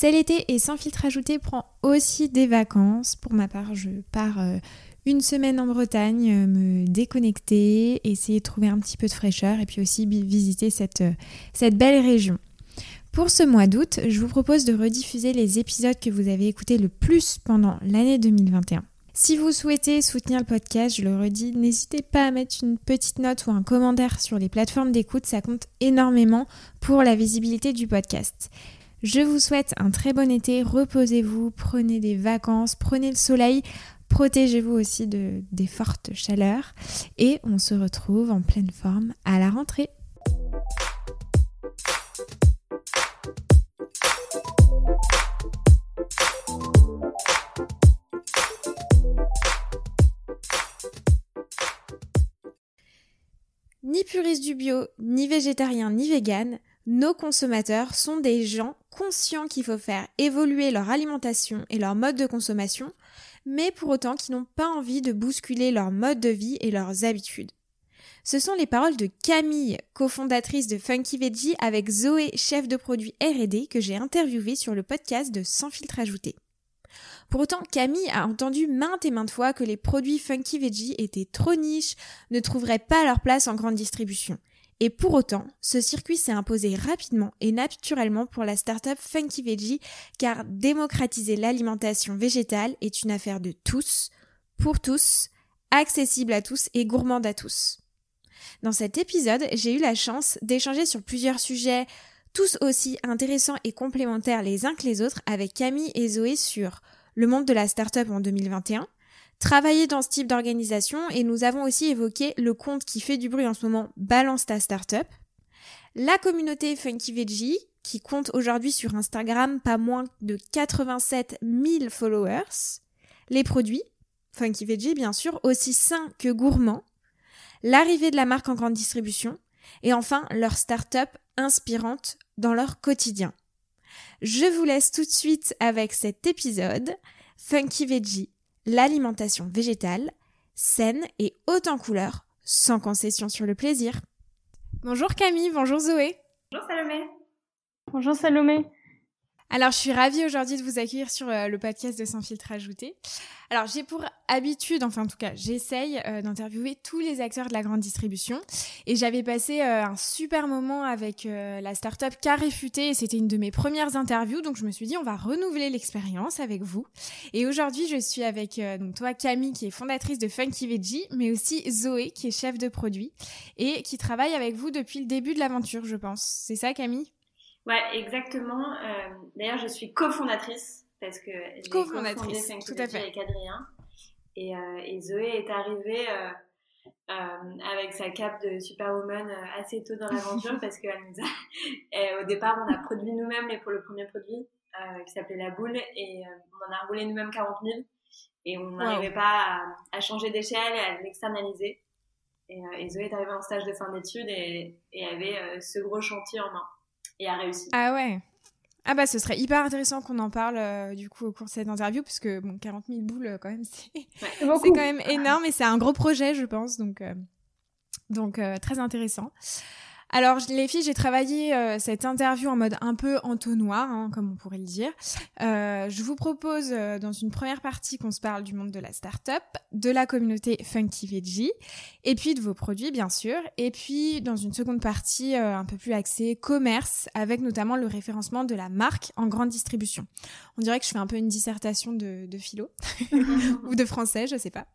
C'est l'été et sans filtre ajouté prend aussi des vacances. Pour ma part, je pars euh, une semaine en Bretagne, euh, me déconnecter, essayer de trouver un petit peu de fraîcheur et puis aussi visiter euh, cette belle région. Pour ce mois d'août, je vous propose de rediffuser les épisodes que vous avez écoutés le plus pendant l'année 2021. Si vous souhaitez soutenir le podcast, je le redis, n'hésitez pas à mettre une petite note ou un commentaire sur les plateformes d'écoute, ça compte énormément pour la visibilité du podcast. Je vous souhaite un très bon été, reposez-vous, prenez des vacances, prenez le soleil, protégez-vous aussi de, des fortes chaleurs. Et on se retrouve en pleine forme à la rentrée. Ni puriste du bio, ni végétarien, ni vegan, nos consommateurs sont des gens conscients qu'il faut faire évoluer leur alimentation et leur mode de consommation, mais pour autant qui n'ont pas envie de bousculer leur mode de vie et leurs habitudes. Ce sont les paroles de Camille, cofondatrice de Funky Veggie, avec Zoé, chef de produit R&D, que j'ai interviewé sur le podcast de Sans filtre ajouté. Pour autant, Camille a entendu maintes et maintes fois que les produits Funky Veggie étaient trop niches, ne trouveraient pas leur place en grande distribution. Et pour autant, ce circuit s'est imposé rapidement et naturellement pour la startup Funky Veggie car démocratiser l'alimentation végétale est une affaire de tous, pour tous, accessible à tous et gourmande à tous. Dans cet épisode, j'ai eu la chance d'échanger sur plusieurs sujets tous aussi intéressants et complémentaires les uns que les autres avec Camille et Zoé sur le monde de la startup en 2021, travailler dans ce type d'organisation et nous avons aussi évoqué le compte qui fait du bruit en ce moment Balance ta startup, la communauté Funky Veggie qui compte aujourd'hui sur Instagram pas moins de 87 000 followers, les produits, Funky Veggie bien sûr, aussi sains que gourmands, l'arrivée de la marque en grande distribution et enfin leur startup inspirante dans leur quotidien. Je vous laisse tout de suite avec cet épisode. Funky Veggie l'alimentation végétale, saine et haute en couleur, sans concession sur le plaisir. Bonjour Camille, bonjour Zoé. Bonjour Salomé. Bonjour Salomé. Alors, je suis ravie aujourd'hui de vous accueillir sur euh, le podcast de Sans filtre ajouté. Alors, j'ai pour habitude, enfin en tout cas, j'essaye euh, d'interviewer tous les acteurs de la grande distribution. Et j'avais passé euh, un super moment avec la startup Carréfuté et c'était une de mes premières interviews. Donc, je me suis dit, on va renouveler l'expérience avec vous. Et aujourd'hui, je suis avec toi, Camille, qui est fondatrice de Funky Veggie, mais aussi Zoé, qui est chef de produit et qui travaille avec vous depuis le début de l'aventure, je pense. C'est ça, Camille? Ouais, exactement. Euh, D'ailleurs, je suis cofondatrice parce que j'ai cofondatrice, tout à fait. avec Adrien. Et, euh, et, Zoé est arrivée euh, avec sa cape de superwoman assez tôt dans l'aventure parce qu'elle nous a. au départ, on a produit nous-mêmes pour le premier produit qui s'appelait la boule et on en a roulé nous-mêmes 40 000 et on n'arrivait pas à, à changer d'échelle et à l'externaliser. Et, et, Zoé est arrivée en stage de fin d'études et, et avait ce gros chantier en main et a réussi. Ah ouais ah bah ce serait hyper intéressant qu'on en parle euh, du coup au cours de cette interview parce que bon 40 000 boules euh, quand même c'est c'est quand même énorme et c'est un gros projet je pense donc euh, donc très intéressant. Alors les filles, j'ai travaillé euh, cette interview en mode un peu entonnoir, hein, comme on pourrait le dire. Euh, je vous propose euh, dans une première partie qu'on se parle du monde de la start-up, de la communauté Funky Veggie, et puis de vos produits bien sûr, et puis dans une seconde partie un peu plus axée commerce, avec notamment le référencement de la marque en grande distribution. On dirait que je fais un peu une dissertation de, de philo ou de français, je sais pas.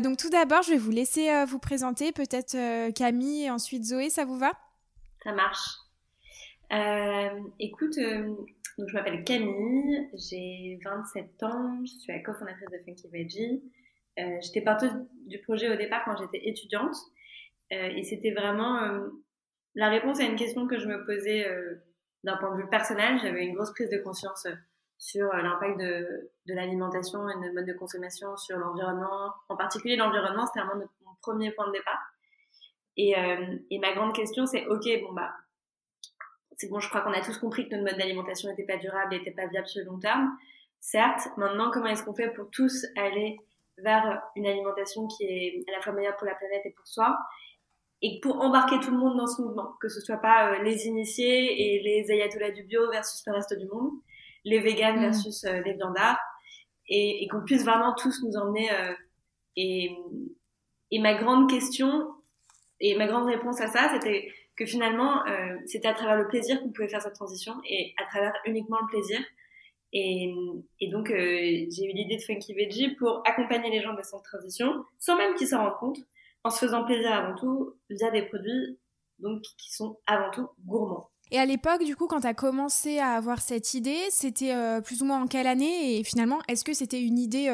donc tout d'abord, je vais vous laisser vous présenter, peut-être Camille et ensuite Zoé, ça vous va? Ça marche. Euh, écoute, euh, donc je m'appelle Camille, j'ai 27 ans, je suis la cofondatrice de Funky Veggie. Euh, j'étais partie du projet au départ quand j'étais étudiante et c'était vraiment la réponse à une question que je me posais d'un point de vue personnel. J'avais une grosse prise de conscience sur l'impact de, de l'alimentation et de mode de consommation sur l'environnement. En particulier l'environnement, c'était vraiment mon premier point de départ. Et, euh, et ma grande question, c'est ok, bon bah, c'est bon, je crois qu'on a tous compris que notre mode d'alimentation n'était pas durable, n'était pas viable sur le long terme. Certes, maintenant, comment est-ce qu'on fait pour tous aller vers une alimentation qui est à la fois meilleure pour la planète et pour soi, et pour embarquer tout le monde dans ce mouvement, que ce soit pas euh, les initiés et les ayatollahs du bio versus le reste du monde. les véganes mm. versus les viandards et, et qu'on puisse vraiment tous nous emmener et, et ma grande question et ma grande réponse à ça, c'était que finalement, euh, c'était à travers le plaisir qu'on pouvait faire cette transition et à travers uniquement le plaisir. Et, donc, euh, j'ai eu l'idée de Funky Veggie pour accompagner les gens dans cette transition, sans même qu'ils s'en rendent compte, en se faisant plaisir avant tout, via des produits donc qui sont avant tout gourmands. Et à l'époque, du coup, quand tu as commencé à avoir cette idée, c'était euh, plus ou moins en quelle année? Et finalement, est-ce que c'était une idée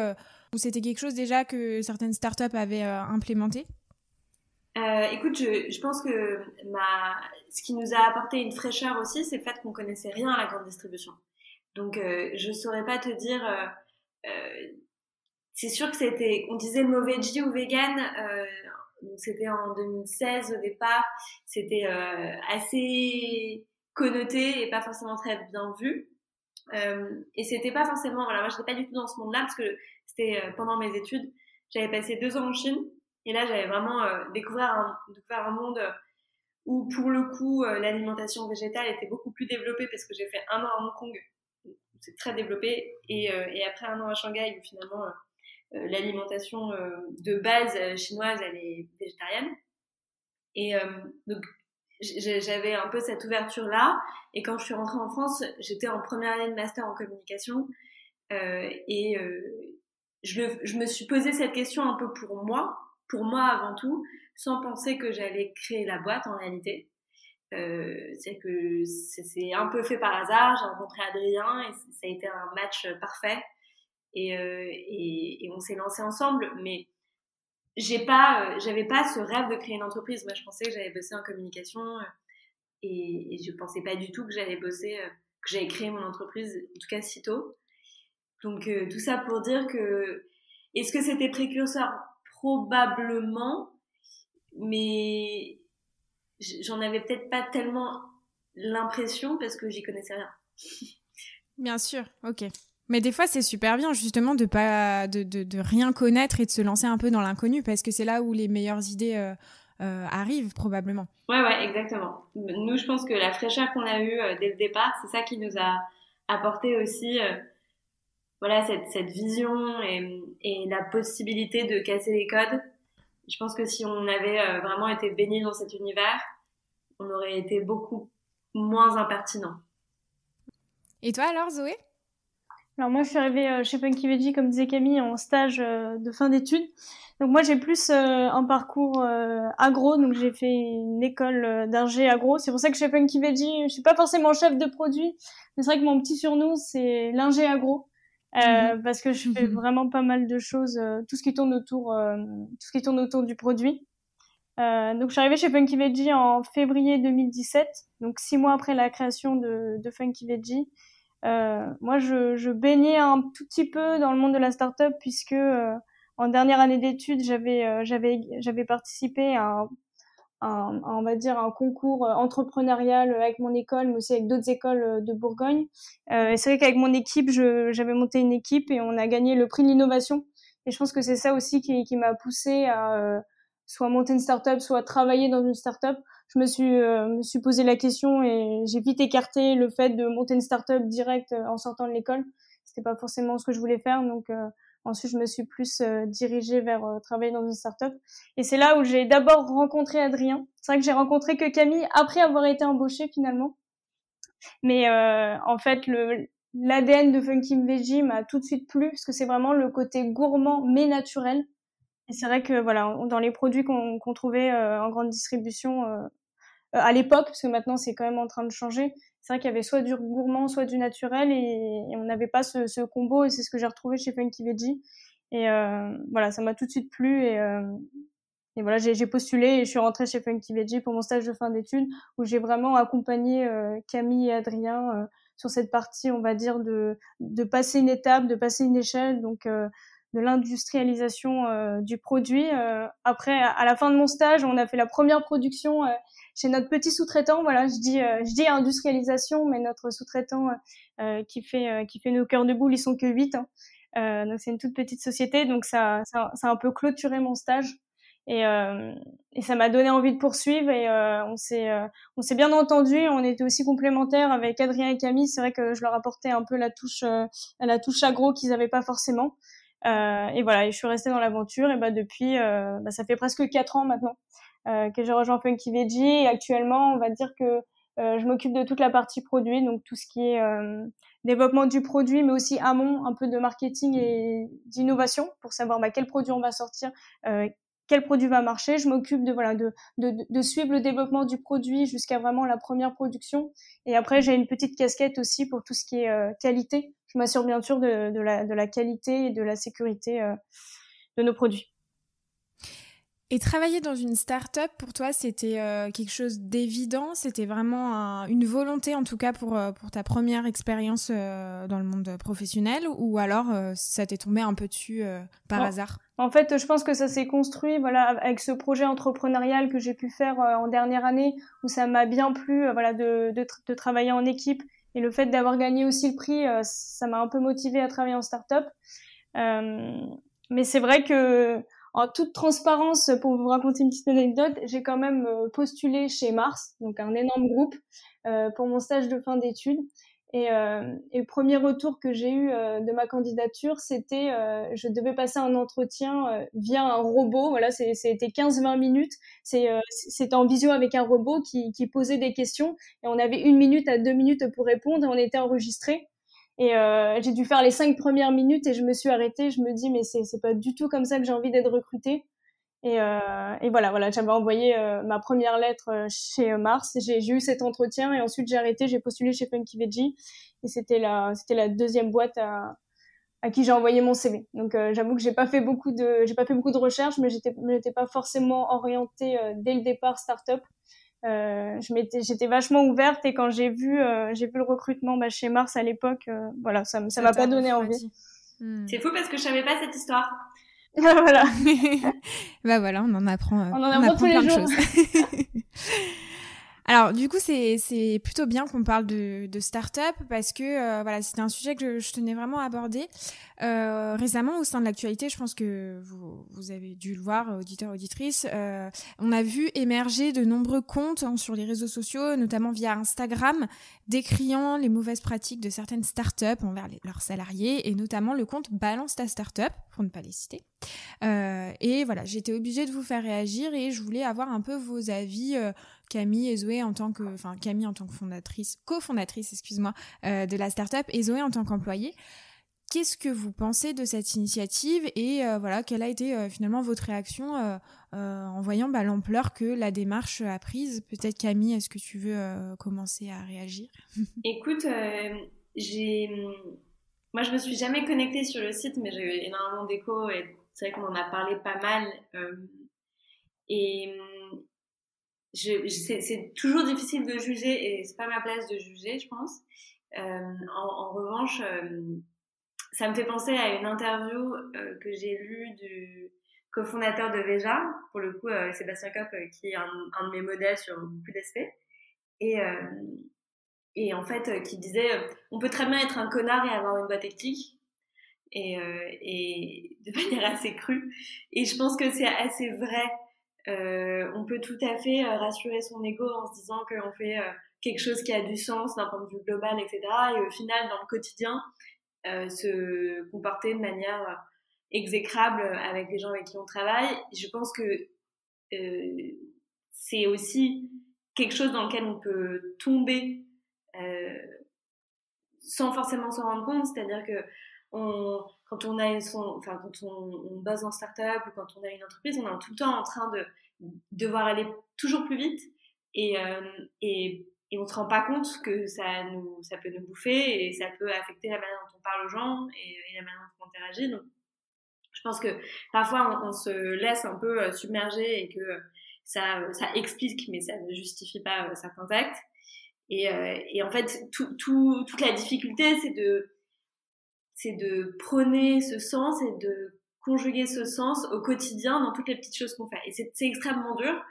ou c'était quelque chose déjà que certaines startups avaient implémenté? Euh, écoute, je, je, pense que ma, ce qui nous a apporté une fraîcheur aussi, c'est le fait qu'on connaissait rien à la grande distribution. Donc, euh, je saurais pas te dire. Euh, euh c'est sûr que c'était, on disait mauvais veggie ou vegan. Euh, c'était en 2016 au départ. C'était euh, assez connoté et pas forcément très bien vu. et c'était pas forcément. Voilà, moi, j'étais pas du tout dans ce monde-là parce que c'était pendant mes études. J'avais passé deux ans en Chine et là, j'avais vraiment euh, découvert, un, monde euh, où, pour le coup, euh, l'alimentation végétale était beaucoup plus développée parce que j'ai fait un an à Hong Kong, c'est très développé, et, et, après un an à Shanghai, où finalement, l'alimentation de base chinoise, elle est végétarienne. Et donc, j'avais un peu cette ouverture-là. Et quand je suis rentrée en France, j'étais en première année de master en communication. Et je, je, me suis posé cette question un peu pour moi, pour moi avant tout, sans penser que j'allais créer la boîte en réalité. Euh, c'est que c'est un peu fait par hasard. J'ai rencontré Adrien et ça a été un match parfait et, euh, et, on s'est lancé ensemble. Mais j'ai pas, euh, j'avais pas ce rêve de créer une entreprise. Moi, je pensais que j'allais bosser en communication et, et je pensais pas du tout que j'allais bosser, que j'allais créer mon entreprise, en tout cas si tôt. Donc tout ça pour dire que est-ce que c'était précurseur? Probablement, mais j'en avais peut-être pas tellement l'impression parce que j'y connaissais rien. Bien sûr, ok. Mais des fois, c'est super bien justement de pas de, de, rien connaître et de se lancer un peu dans l'inconnu parce que c'est là où les meilleures idées euh, euh, arrivent probablement. Ouais, ouais, exactement. Nous, je pense que la fraîcheur qu'on a eue euh, dès le départ, c'est ça qui nous a apporté aussi voilà cette, cette vision et, et, la possibilité de casser les codes. Je pense que si on avait euh, vraiment été baigné dans cet univers, on aurait été beaucoup moins impertinent. Et toi alors Zoé? Alors moi, je suis arrivée euh, chez Funky Veggie, comme disait Camille, en stage euh, de fin d'études. Donc moi, j'ai plus un parcours agro, donc j'ai fait une école d'ingé agro. C'est pour ça que chez Funky Veggie, je suis pas forcément chef de produit, mais c'est vrai que mon petit surnom, c'est l'ingé agro. Euh, parce que je fais mhm. vraiment pas mal de choses, euh, tout ce qui tourne autour, euh, tout ce qui tourne autour du produit. donc je suis arrivée chez Funky Veggie en février 2017, donc six mois après la création de, de Funky Veggie. moi, je, je, baignais un tout petit peu dans le monde de la startup puisque en dernière année d'études, j'avais j'avais j'avais participé à un un, on va dire un concours euh, entrepreneurial avec mon école, mais aussi avec d'autres écoles euh, de Bourgogne. Euh, c'est vrai qu'avec mon équipe, j'avais monté une équipe et on a gagné le prix de l'innovation. Et je pense que c'est ça aussi qui, qui m'a poussé à soit monter une startup, soit travailler dans une startup. Je me suis me suis posé la question et j'ai vite écarté le fait de monter une startup direct en sortant de l'école. C'était pas forcément ce que je voulais faire, donc Ensuite, je me suis plus euh, dirigée vers euh, travailler dans une startup. Et c'est là où j'ai d'abord rencontré Adrien. C'est vrai que j'ai rencontré que Camille après avoir été embauchée finalement. Mais euh, en fait, le l'ADN de Funky Veggie m'a tout de suite plu parce que c'est vraiment le côté gourmand mais naturel. Et c'est vrai que voilà, dans les produits qu'on qu'on trouvait en grande distribution à l'époque, parce que maintenant c'est quand même en train de changer, c'est vrai qu'il y avait soit du gourmand, soit du naturel, et, on n'avait pas ce, combo, et c'est ce que j'ai retrouvé chez Funky Veggie. Et euh, voilà, ça m'a tout de suite plu, et, euh, voilà, j'ai postulé et je suis rentrée chez Funky Veggie pour mon stage de fin d'études, où j'ai vraiment accompagné euh, Camille et Adrien sur cette partie, on va dire, de, de passer une étape, de passer une échelle, donc de l'industrialisation du produit. après, à la fin de mon stage, on a fait la première production chez notre petit sous-traitant, voilà, je dis, euh, je dis industrialisation, mais notre sous-traitant euh, qui fait euh, qui fait nos cœurs de boule, ils sont que 8. Hein. donc c'est une toute petite société, donc ça, ça, ça a un peu clôturé mon stage. Et, euh, et ça m'a donné envie de poursuivre et euh, on s'est euh, on s'est bien entendu. On était aussi complémentaires avec Adrien et Camille. C'est vrai que je leur apportais un peu la touche la touche agro qu'ils n'avaient pas forcément. et voilà, et je suis restée dans l'aventure. Et bah depuis, bah, ça fait presque quatre ans maintenant que j'ai rejoint Funky Veggie. Et actuellement, on va dire que je m'occupe de toute la partie produit, donc tout ce qui est développement du produit, mais aussi amont, un peu de marketing et d'innovation pour savoir bah, quel produit on va sortir, euh, quel produit va marcher. Je m'occupe de voilà de, de, de, suivre le développement du produit jusqu'à vraiment la première production. Et après, j'ai une petite casquette aussi pour tout ce qui est euh, qualité. Je m'assure bien sûr de, de, la, de la qualité et de la sécurité euh, de nos produits. Et travailler dans une start-up, pour toi, c'était euh, quelque chose d'évident? C'était vraiment une volonté, en tout cas, pour, euh, pour ta première expérience euh, dans le monde professionnel? Ou alors, ça t'est tombé un peu dessus par hasard? En fait, je pense que ça s'est construit voilà, avec ce projet entrepreneurial que j'ai pu faire en dernière année, où ça m'a bien plu voilà, de, de, de, travailler en équipe. Et le fait d'avoir gagné aussi le prix, ça m'a un peu motivé à travailler en start-up. mais c'est vrai que en toute transparence, pour vous raconter une petite anecdote, j'ai quand même euh, postulé chez Mars, donc un énorme groupe, euh, pour mon stage de fin d'études. Et, euh, et, le premier retour que j'ai eu euh, de ma candidature, c'était euh, je devais passer un entretien euh, via un robot. Voilà, c'était 15-20 minutes. C'était en visio avec un robot qui, qui, posait des questions et on avait une minute à deux minutes pour répondre et on était enregistré. Et euh, j'ai dû faire les cinq premières minutes et je me suis arrêtée. Je me dis mais c'est pas du tout comme ça que j'ai envie d'être recrutée. Et, euh, et voilà voilà j'avais envoyé euh, ma première lettre euh, chez Mars. J'ai eu cet entretien et ensuite j'ai arrêté. J'ai postulé chez Funky Veggie et c'était la c'était la deuxième boîte à à qui j'ai envoyé mon CV. Donc euh, j'avoue que j'ai pas fait beaucoup de j'ai pas fait beaucoup de recherches, mais j'étais j'étais pas forcément orientée dès le départ start-up. Euh, je m'étais, j'étais vachement ouverte et quand j'ai vu, euh, j'ai vu le recrutement bah, chez Mars à l'époque, euh, voilà, ça, ça m'a pas donné envie. Hmm. C'est fou parce que je savais pas cette histoire. voilà. bah voilà, on en apprend. on en apprend, tous les jours. Alors du coup c'est plutôt bien qu'on parle de de start-up parce que euh, voilà c'était un sujet que je, tenais vraiment à aborder euh, récemment au sein de l'actualité. Je pense que vous vous avez dû le voir auditeurs auditrices. Euh, on a vu émerger de nombreux comptes hein, sur les réseaux sociaux, notamment via Instagram, décriant les mauvaises pratiques de certaines start-up envers leurs salariés et notamment le compte Balance ta start-up pour ne pas les citer. Euh, et voilà j'étais obligée de vous faire réagir et je voulais avoir un peu vos avis euh, Camille et Zoé en tant que, enfin Camille en tant que fondatrice, cofondatrice, excuse-moi, euh, de la startup et Zoé en tant qu'employée. Qu'est-ce que vous pensez de cette initiative et euh, voilà quelle a été euh, finalement votre réaction en voyant bah, l'ampleur que la démarche a prise? Peut-être Camille, est-ce que tu veux commencer à réagir? Écoute, j'ai, moi je me suis jamais connectée sur le site, mais j'ai énormément d'échos et c'est vrai qu'on en a parlé pas mal. et c'est toujours difficile de juger et c'est pas ma place de juger, je pense. Euh, en, en, revanche, euh, ça me fait penser à une interview euh, que j'ai lue du cofondateur de Veja, pour le coup euh, Sébastien Kopp, euh, qui est un, un, de mes modèles sur beaucoup d'aspects, et, et en fait qui disait on peut très bien être un connard et avoir une boîte éthique. Et, et de manière assez crue. Et je pense que c'est assez vrai euh, on peut tout à fait euh, rassurer son ego en se disant qu'on fait euh, quelque chose qui a du sens d'un point de vue global, etc. Et au final, dans le quotidien, se comporter de manière exécrable avec les gens avec qui on travaille. Je pense que c'est aussi quelque chose dans lequel on peut tomber sans forcément s'en rendre compte. C'est-à-dire que on, quand on a son, enfin, quand on, en start-up ou quand on a une entreprise, on est tout le temps en train de devoir aller toujours plus vite et, euh, et, on se rend pas compte que ça nous, ça peut nous bouffer et ça peut affecter la manière dont on parle aux gens et, la manière dont on interagit. Donc, je pense que parfois on, se laisse un peu euh, submerger et que ça, ça explique, mais ça ne justifie pas euh, certains actes. Et, euh, et en fait, tout, toute la difficulté, c'est de c'est de prôner ce sens et de conjuguer ce sens au quotidien dans toutes les petites choses qu'on fait. Et c'est extrêmement dur,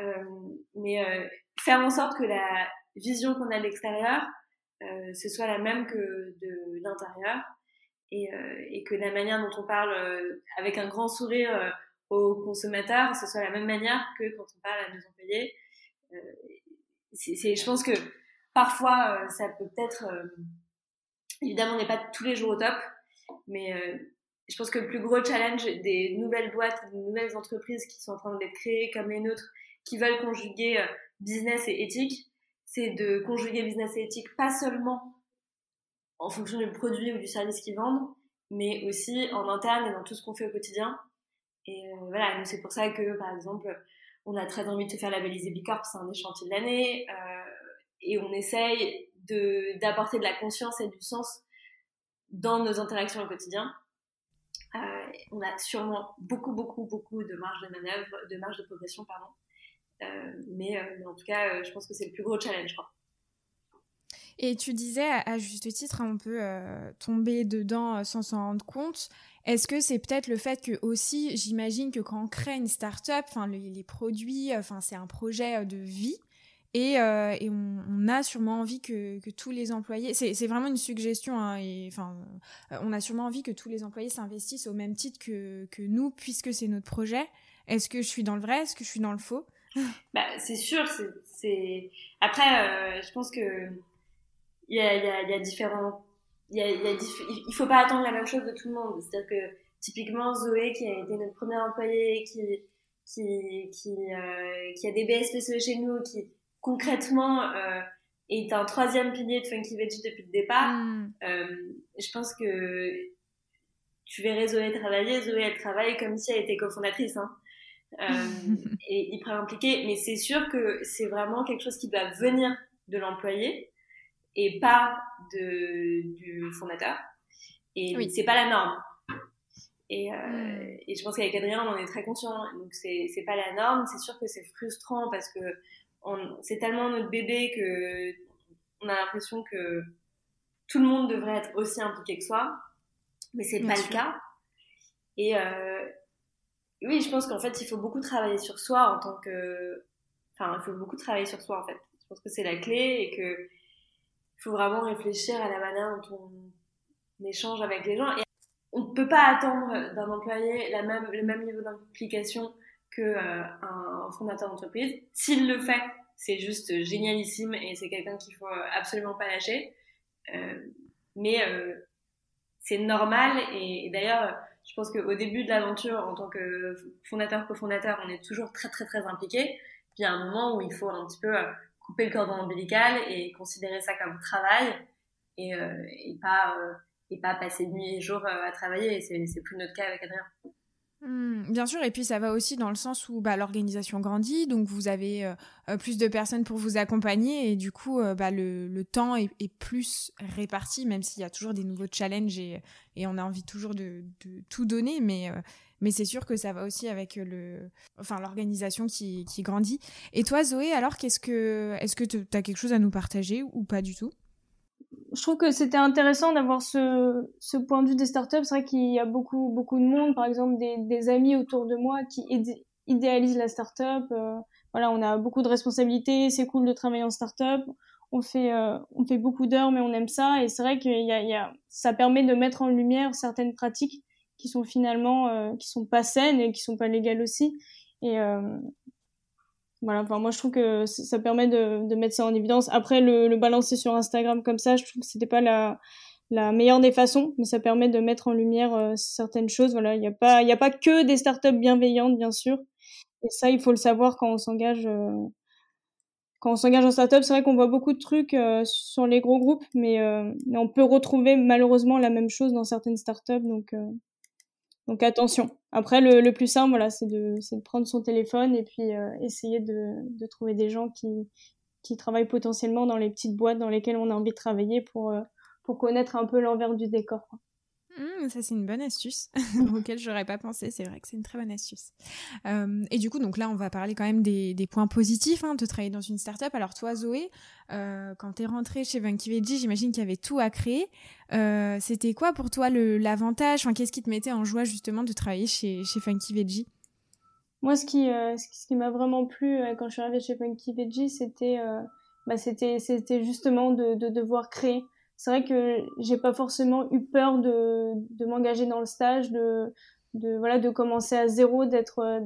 euh, mais euh, faire en sorte que la vision qu'on a de l'extérieur, euh, ce soit la même que de l'intérieur, et, que la manière dont on parle avec un grand sourire aux consommateurs, ce soit la même manière que quand on parle à nos employés. C'est, je pense que parfois, ça peut peut-être, évidemment, on n'est pas tous les jours au top, mais je pense que le plus gros challenge des nouvelles boîtes, des nouvelles entreprises qui sont en train d'être créées comme les nôtres, qui veulent conjuguer business et éthique, c'est de conjuguer business et éthique pas seulement en fonction du produit ou du service qu'ils vendent, mais aussi en interne et dans tout ce qu'on fait au quotidien. Et euh, voilà, c'est pour ça que, par exemple, on a très envie de se faire labelliser B Corp, c'est un chantiers de l'année, euh, et on essaye d'apporter de, la conscience et du sens dans nos interactions au quotidien. Euh, on a sûrement beaucoup, beaucoup, beaucoup de marge de manœuvre, de marge de progression, pardon. Euh, mais, euh, mais, en tout cas, je pense que c'est le plus gros challenge, je crois. Et tu disais, à juste titre, hein, on peut tomber dedans sans s'en rendre compte. Est-ce que c'est peut-être le fait que aussi, j'imagine que quand on crée une start-up, enfin les, produits, c'est un projet de vie. Et, et on, a sûrement envie que, tous les employés, c'est vraiment une suggestion, hein, enfin, on a sûrement envie que tous les employés s'investissent au même titre que, nous, puisque c'est notre projet. Est-ce que je suis dans le vrai? Est-ce que je suis dans le faux? Bah, C'est sûr. c'est Après, je pense que il y a, différents y a, il faut pas attendre la même chose de tout le monde c'est à dire que typiquement Zoé qui a été notre première employée qui qui qui, euh, a des BSPCE chez nous qui concrètement euh, est un troisième pilier de Funky Veggie depuis le départ mm. euh, je pense que tu verrais Zoé travailler Zoé elle travaille comme si elle était cofondatrice hein. euh, et hyper impliquée mais c'est sûr que c'est vraiment quelque chose qui doit venir de l'employé et pas de, du fondateur. Et oui. c'est pas la norme. Et, euh, hmm. et je pense qu'avec Adrien, on en est très conscient. Donc c'est c'est pas la norme. C'est sûr que c'est frustrant parce que c'est tellement notre bébé que on a l'impression que tout le monde devrait être aussi impliqué que soi, mais c'est pas le cas. Et euh, oui, je pense qu'en fait, il faut beaucoup travailler sur soi en tant que, enfin, il faut beaucoup travailler sur soi en fait. Je pense que c'est la clé et que il faut vraiment réfléchir à la manière dont on échange avec les gens. Et on ne peut pas attendre d'un employé la même, le même niveau d'implication qu'un euh, un fondateur d'entreprise. S'il le fait, c'est juste génialissime et c'est quelqu'un qu'il faut absolument pas lâcher. Euh, mais euh, c'est normal et, d'ailleurs, je pense qu'au début de l'aventure, en tant que fondateur, cofondateur, on est toujours très très très impliqué. Puis il y a un moment où il faut un petit peu couper le cordon ombilical et considérer ça comme travail et, euh, et pas euh, et pas passer nuit et jour euh, à travailler. C'est c'est plus notre cas avec Adrien. Hmm, bien sûr, et puis ça va aussi dans le sens où bah, l'organisation grandit, donc vous avez plus de personnes pour vous accompagner, et du coup, bah, le, temps est, plus réparti, même s'il y a toujours des nouveaux challenges et, on a envie toujours de, tout donner, mais c'est sûr que ça va aussi avec le, enfin, l'organisation qui, qui grandit. Et toi, Zoé, alors, qu'est-ce que, est-ce que tu as quelque chose à nous partager ou pas du tout? Je trouve que c'était intéressant d'avoir ce, ce point de vue des startups. C'est vrai qu'il y a beaucoup, beaucoup de monde, par exemple des, des amis autour de moi qui idéalisent la startup. Euh, voilà, on a beaucoup de responsabilités, c'est cool de travailler en startup. On fait, euh, on fait beaucoup d'heures, mais on aime ça. Et c'est vrai que y a, y a, ça permet de mettre en lumière certaines pratiques qui sont finalement euh, qui sont pas saines et qui sont pas légales aussi et euh, voilà enfin moi je trouve que ça permet de, mettre ça en évidence. Après le, balancer sur Instagram comme ça je trouve que c'était pas la la meilleure des façons mais ça permet de mettre en lumière euh, certaines choses. Voilà il n'y a pas il y a pas que des startups bienveillantes bien sûr. Et ça il faut le savoir quand on s'engage quand on s'engage en startup, c'est vrai qu'on voit beaucoup de trucs sur les gros groupes, mais, mais, on peut retrouver malheureusement la même chose dans certaines startups. Donc, donc attention. Après, le, le plus simple, voilà, c'est de, de, prendre son téléphone et puis euh, essayer de, de, trouver des gens qui, qui travaillent potentiellement dans les petites boîtes dans lesquelles on a envie de travailler pour, euh, pour connaître un peu l'envers du décor. Mmh, ça, c'est une bonne astuce auquel j'aurais pas pensé. C'est vrai que c'est une très bonne astuce. Euh, et du coup, donc là, on va parler quand même des, des points positifs hein, de travailler dans une startup. Alors, toi, Zoé, euh, quand tu es rentrée chez Funky Veggie, j'imagine qu'il y avait tout à créer. Euh, C'était quoi pour toi l'avantage? Enfin, Qu'est-ce qui te mettait en joie justement de travailler chez, chez Funky Veggie? Moi, ce qui, ce qui m'a vraiment plu quand je suis arrivée chez Funky Veggie, c'était bah, c'était justement de, de devoir créer c'est vrai que j'ai pas forcément eu peur de, de m'engager dans le stage, de, de voilà de commencer à zéro d'être euh,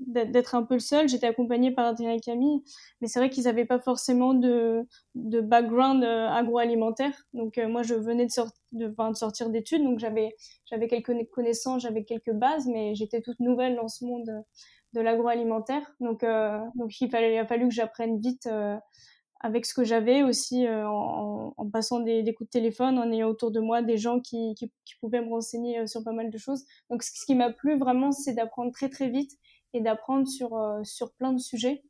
d'être un peu le seul. J'étais accompagnée par Adrien et Camille mais c'est vrai qu'ils n'avaient pas forcément de de background euh, agroalimentaire. Donc euh, moi je venais de, sortir de, de sortir d'études donc j'avais j'avais quelques connaissances j'avais quelques bases mais j'étais toute nouvelle dans ce monde de l'agroalimentaire. Donc donc il fallait il a fallu que j'apprenne vite avec ce que j'avais aussi euh, en, en, passant des, des, coups de téléphone, en ayant autour de moi des gens qui, qui, qui pouvaient me renseigner euh, sur pas mal de choses. Donc ce, qui m'a plu vraiment, c'est d'apprendre très très vite et d'apprendre sur, euh, sur plein de sujets.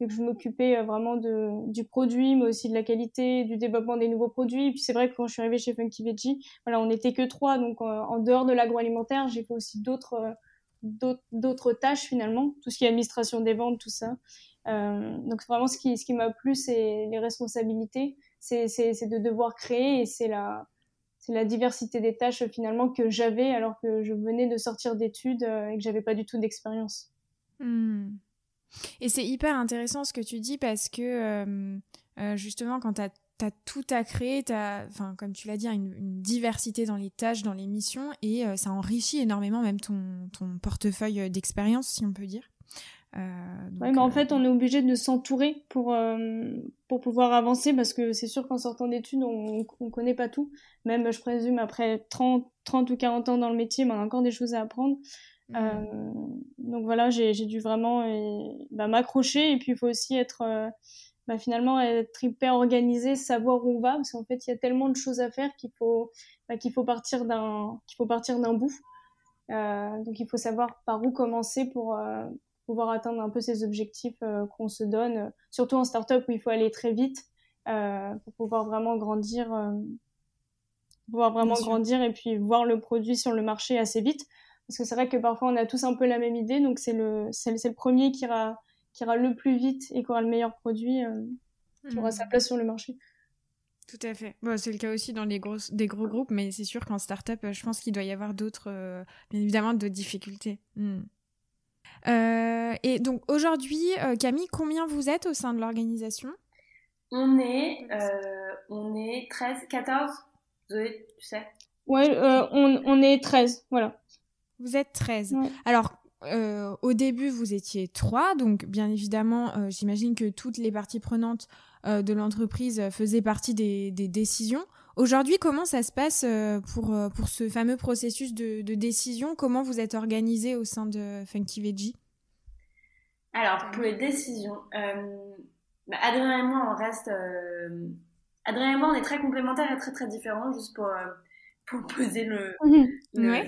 Et que je m'occupais vraiment de, du produit, mais aussi de la qualité, du développement des nouveaux produits. Puis c'est vrai que quand je suis arrivée chez Funky Veggie, voilà, on n'était que trois, donc en dehors de l'agroalimentaire, j'ai fait aussi d'autres d'autres tâches finalement, tout ce qui est administration des ventes, tout ça. Euh, donc vraiment ce qui, m'a plu, c'est les responsabilités, c'est de devoir créer et c'est la, diversité des tâches finalement que j'avais alors que je venais de sortir d'études euh, et que j'avais pas du tout d'expérience. Hmm. Et c'est hyper intéressant ce que tu dis parce que euh, justement quand tu as, tout à créer, tu as, enfin, comme tu l'as dit, une, une, diversité dans les tâches, dans les missions et ça enrichit énormément même ton portefeuille d'expérience, si on peut dire. Euh, ouais, mais en fait, euh, on est obligé de s'entourer pour, euh, pour pouvoir avancer parce que c'est sûr qu'en sortant d'études, on ne connaît pas tout. Même, je présume, après 30, 30 ou 40 ans dans le métier, ben, on a encore des choses à apprendre. Mmh. Euh, donc voilà, j'ai dû vraiment bah, m'accrocher et puis il faut aussi être bah, finalement être hyper organisé, savoir où on va parce qu'en fait il y a tellement de choses à faire qu'il faut bah, qu'il faut partir d'un qu'il faut partir d'un bout. Donc il faut savoir par où commencer pour pouvoir atteindre un peu ces objectifs euh, qu'on se donne, surtout en startup où il faut aller très vite euh, pour pouvoir vraiment grandir, euh, pouvoir vraiment grandir et puis voir le produit sur le marché assez vite. Parce que c'est vrai que parfois on a tous un peu la même idée, donc c'est le, c'est, le premier qui ira, qui ira le plus vite et qui aura le meilleur produit, qui aura sa mmh. place sur le marché. Tout à fait. Bon, c'est le cas aussi dans les gros, des gros groupes, mais c'est sûr qu'en startup, je pense qu'il doit y avoir d'autres, bien évidemment, d'autres difficultés. Mmh. Euh, et donc aujourd'hui, euh, Camille, combien vous êtes au sein de l'organisation? On est, euh, on est 13, 14. Zoé, tu sais? Ouais, on, on, est 13, voilà. Vous êtes 13. Alors, au début, vous étiez 3, donc bien évidemment, j'imagine que toutes les parties prenantes de l'entreprise faisaient partie des, des décisions. Aujourd'hui, comment ça se passe pour, pour ce fameux processus de, de décision? Comment vous êtes organisé au sein de Funky Veggie? Alors, pour les décisions, euh, bah, Adrien et moi, on reste. Euh, Adrien et moi, on est très complémentaires et très très différents, juste pour, euh, pour poser le, le,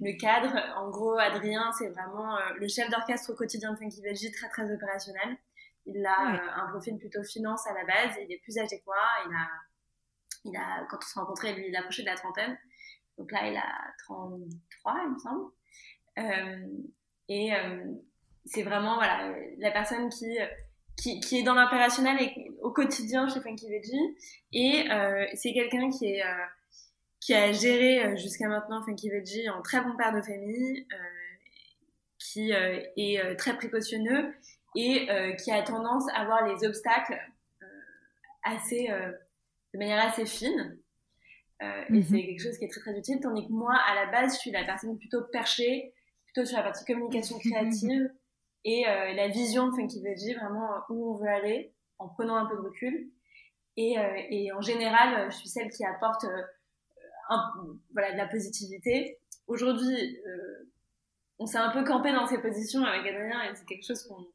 le, cadre. En gros, Adrien, c'est vraiment euh, le chef d'orchestre au quotidien de Funky Veggie, très très opérationnel. Il a euh, un profil plutôt finance à la base, il est plus âgé que moi. Il a, quand on s'est rencontrés, lui, il a approché de la trentaine. Donc là, il a 33, il me semble. et c'est vraiment voilà la personne qui qui, est dans l'opérationnel et au quotidien chez Funky Veggie et euh, c'est quelqu'un qui euh, qui a géré euh, jusqu'à maintenant Funky Veggie en très bon père de famille euh, qui euh, est très précautionneux et qui a tendance à voir les obstacles assez de manière assez fine et mm-hmm. c'est quelque chose qui est très très utile tandis que moi à la base je suis la personne plutôt perchée plutôt sur la partie communication créative et euh, la vision de Funky Veggie, vraiment où on veut aller, en prenant un peu de recul. Et, euh, et en général, je suis celle qui apporte euh, un, voilà, de la positivité. Aujourd'hui, on s'est un peu campé dans ces positions avec Adrien et c'est quelque chose qu'on,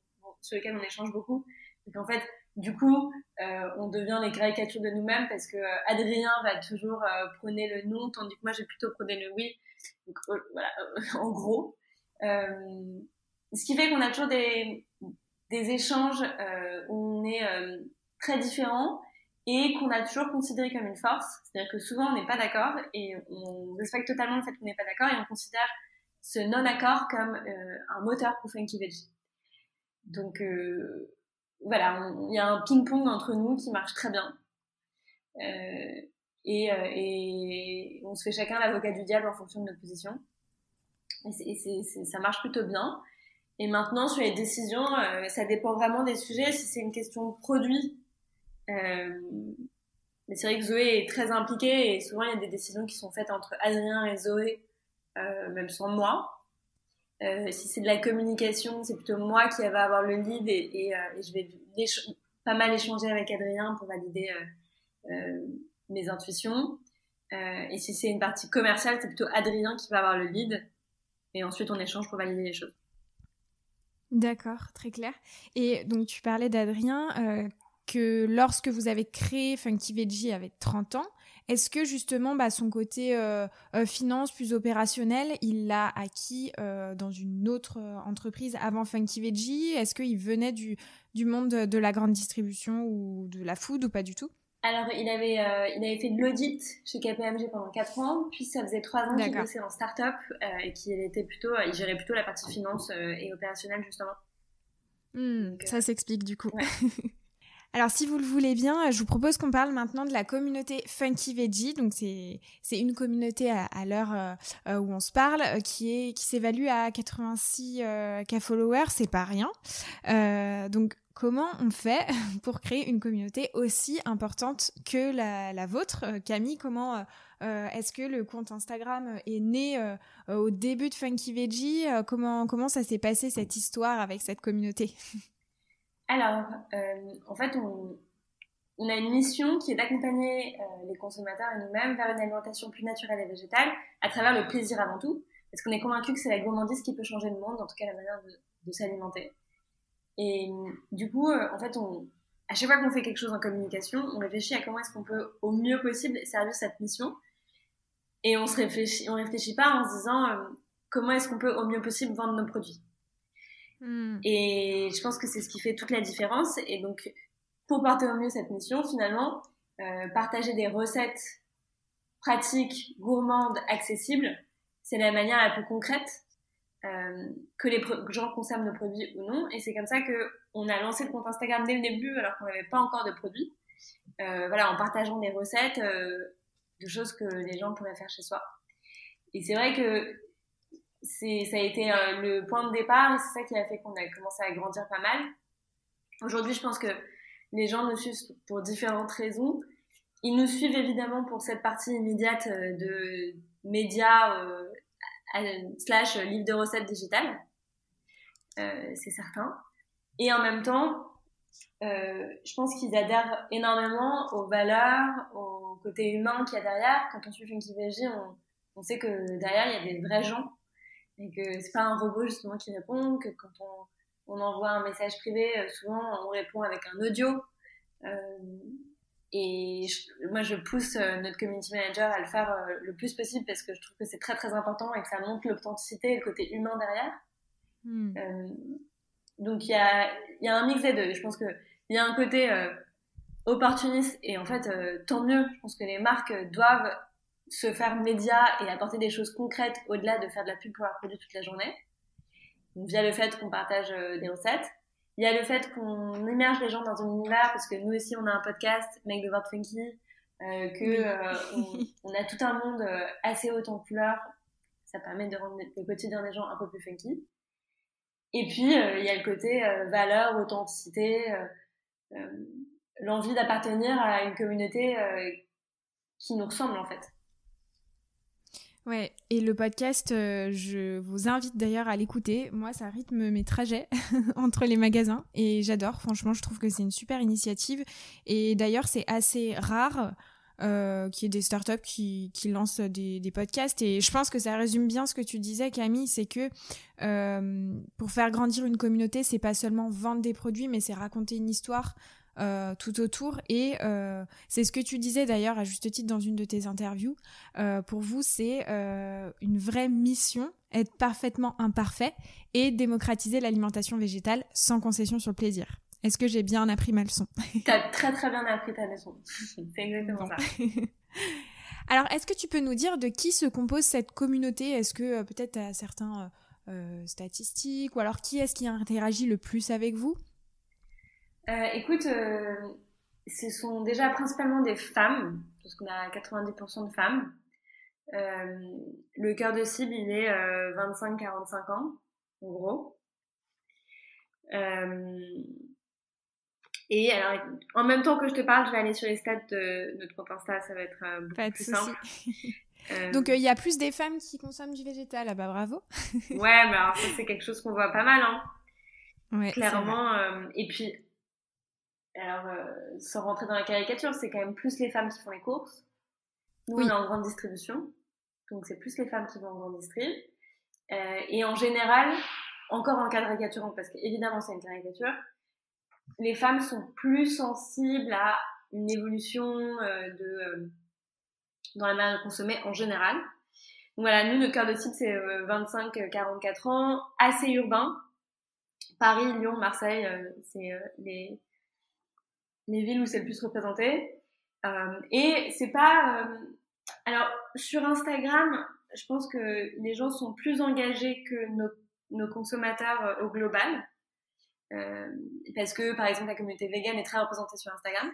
sur lequel on échange beaucoup. Donc en fait, du coup, euh, on devient les caricatures de nous-mêmes parce que Adrien va toujours euh, prôner le non, tandis que moi j'ai plutôt prôné le oui. Donc voilà, en gros. Euh, ce qui fait qu'on a toujours des, des échanges euh, où on est euh, très différents et qu'on a toujours considéré comme une force. C'est-à-dire que souvent on n'est pas d'accord et on respecte totalement le fait qu'on n'est pas d'accord et on considère ce non-accord comme euh, un moteur pour Funky Veggie. Donc euh, voilà, il y a un ping-pong entre nous qui marche très bien. Euh, et, euh, et, on se fait chacun l'avocat du diable en fonction de notre position. Et, ça marche plutôt bien. Et maintenant, sur les décisions, euh, ça dépend vraiment des sujets. Si c'est une question de produit, mais c'est vrai que Zoé est très impliquée et souvent il y a des décisions qui sont faites entre Adrien et Zoé même sans moi. Si c'est de la communication, c'est plutôt moi qui va avoir le lead et, et je vais pas mal échanger avec Adrien pour valider mes intuitions. et si c'est une partie commerciale, c'est plutôt Adrien qui va avoir le lead. Et ensuite, on échange pour valider les choses. D'accord, très clair. Et donc, tu parlais d'Adrien, euh, que lorsque vous avez créé Funky Veggie avec 30 ans, est-ce que justement bah, son côté euh, euh, finance plus opérationnel, il l'a acquis dans une autre entreprise avant Funky Veggie? Est-ce qu'il venait du, du monde de la grande distribution ou de la food ou pas du tout? Alors, il avait, euh, il avait fait de l'audit chez KPMG pendant 4 ans, puis ça faisait 3 ans qu'il bossait en start-up euh, et qu'il était plutôt, il gérait plutôt la partie finance euh, et opérationnelle justement. Hmm, ça s'explique du coup. Alors, si vous le voulez bien, je vous propose qu'on parle maintenant de la communauté Funky Veggie. Donc, c'est une communauté à, l'heure où on se parle qui est qui s'évalue à 86 k followers. C'est pas rien. donc, Comment on fait pour créer une communauté aussi importante que la, vôtre? Euh, Camille, comment euh, euh, est-ce que le compte Instagram est né au début de Funky Veggie? Comment, comment ça s'est passé cette histoire avec cette communauté? Alors, en fait, on, a une mission qui est d'accompagner les consommateurs et nous-mêmes vers une alimentation plus naturelle et végétale à travers le plaisir avant tout, parce qu'on est convaincu que c'est la gourmandise qui peut changer le monde, en tout cas la manière de s'alimenter. Et du coup, euh, en fait, on, à chaque fois qu'on fait quelque chose en communication, on réfléchit à comment est-ce qu'on peut au mieux possible servir cette mission. Et on se réfléchit, on réfléchit pas en se disant euh, comment est-ce qu'on peut au mieux possible vendre nos produits. Hmm. Et je pense que c'est ce qui fait toute la différence. Et donc, pour porter au mieux cette mission, finalement, euh, partager des recettes pratiques, gourmandes, accessibles, c'est la manière la plus concrète euh, que les gens consomment nos produits ou non. Et c'est comme ça que on a lancé le compte Instagram dès le début alors qu'on n'avait pas encore de produits. Euh, voilà, en partageant des recettes de choses que les gens pourraient faire chez soi. Et c'est vrai que c'est, ça a été le point de départ et c'est ça qui a fait qu'on a commencé à grandir pas mal. Aujourd'hui, je pense que les gens nous suivent pour différentes raisons. Ils nous suivent évidemment pour cette partie immédiate de médias slash livre de recettes digitales, euh, c'est certain. Et en même temps, euh, je pense qu'ils adhèrent énormément aux valeurs, au côté humain qu'il y a derrière. Quand on suit Funky Veggie, on, on sait que derrière, il y a des vrais gens et que c'est pas un robot justement qui répond, que quand on, on envoie un message privé, euh, souvent on répond avec un audio. Euh, et moi, je pousse euh, notre community manager à le faire euh, le plus possible parce que je trouve que c'est très très important et que ça montre l'authenticité et le côté humain derrière. Hmm. Euh, donc il y a, y a un mix des deux. Je pense qu'il y a un côté opportuniste et en fait, tant mieux. Je pense que les marques doivent se faire média et apporter des choses concrètes au-delà de faire de la pub pour leurs produits toute la journée. Donc, via le fait qu'on partage des recettes. Il y a le fait qu'on immerge les gens dans un univers, parce que nous aussi, on a un podcast, Make the World Funky, euh, que euh, on, a tout un monde euh, assez haut en couleurs. Ça permet de rendre le quotidien des gens un peu plus funky. Et puis, il y a le côté valeur, authenticité, l'envie d'appartenir à une communauté qui nous ressemble en fait. Ouais, et le podcast, euh, je vous invite d'ailleurs à l'écouter. Moi, ça rythme mes trajets entre les magasins et j'adore. Franchement, je trouve que c'est une super initiative. Et d'ailleurs, c'est assez rare euh, qu'il y ait des startups qui, lancent des, des, podcasts. Et je pense que ça résume bien ce que tu disais, Camille, c'est que euh, pour faire grandir une communauté, c'est pas seulement vendre des produits, mais c'est raconter une histoire, euh, tout autour. Et euh, c'est ce que tu disais d'ailleurs à juste titre dans une de tes interviews. Euh, pour vous, c'est une vraie mission, être parfaitement imparfait et démocratiser l'alimentation végétale sans concession sur le plaisir. Est-ce que j'ai bien appris ma leçon? T'as très très bien appris ta leçon. c'est exactement ça. Alors, est-ce que tu peux nous dire de qui se compose cette communauté? Est-ce que peut-être à certains statistiques? Ou alors qui est-ce qui interagit le plus avec vous? Euh, écoute, euh, ce sont déjà principalement des femmes, parce qu'on a 90% de femmes. Euh, le cœur de cible, il est 25-45 ans, en gros. Et alors, en même temps que je te parle, je vais aller sur les stats de notre compte Insta, ça va être beaucoup plus simple. Euh, Donc il y a plus des femmes qui consomment du végétal, ah bah bravo. ouais, mais alors ça c'est quelque chose qu'on voit pas mal, hein. Ouais, Clairement. et puis, alors, sans rentrer dans la caricature, c'est quand même plus les femmes qui font les courses. Nous, on est en grande distribution. Donc c'est plus les femmes qui vont en grande distribution. et en général, encore en caricaturant, parce qu'évidemment c'est une caricature, les femmes sont plus sensibles à une évolution euh, de, euh, dans la manière de consommer en général. Donc voilà, nous, notre cœur de cible, c'est 25-44 euh, ans, assez urbain. Paris, Lyon, Marseille, c'est les, les villes où c'est le plus représenté. et c'est pas... alors, sur Instagram, je pense que les gens sont plus engagés que nos, nos consommateurs au global. Euh, parce que, par exemple, la communauté vegan est très représentée sur Instagram.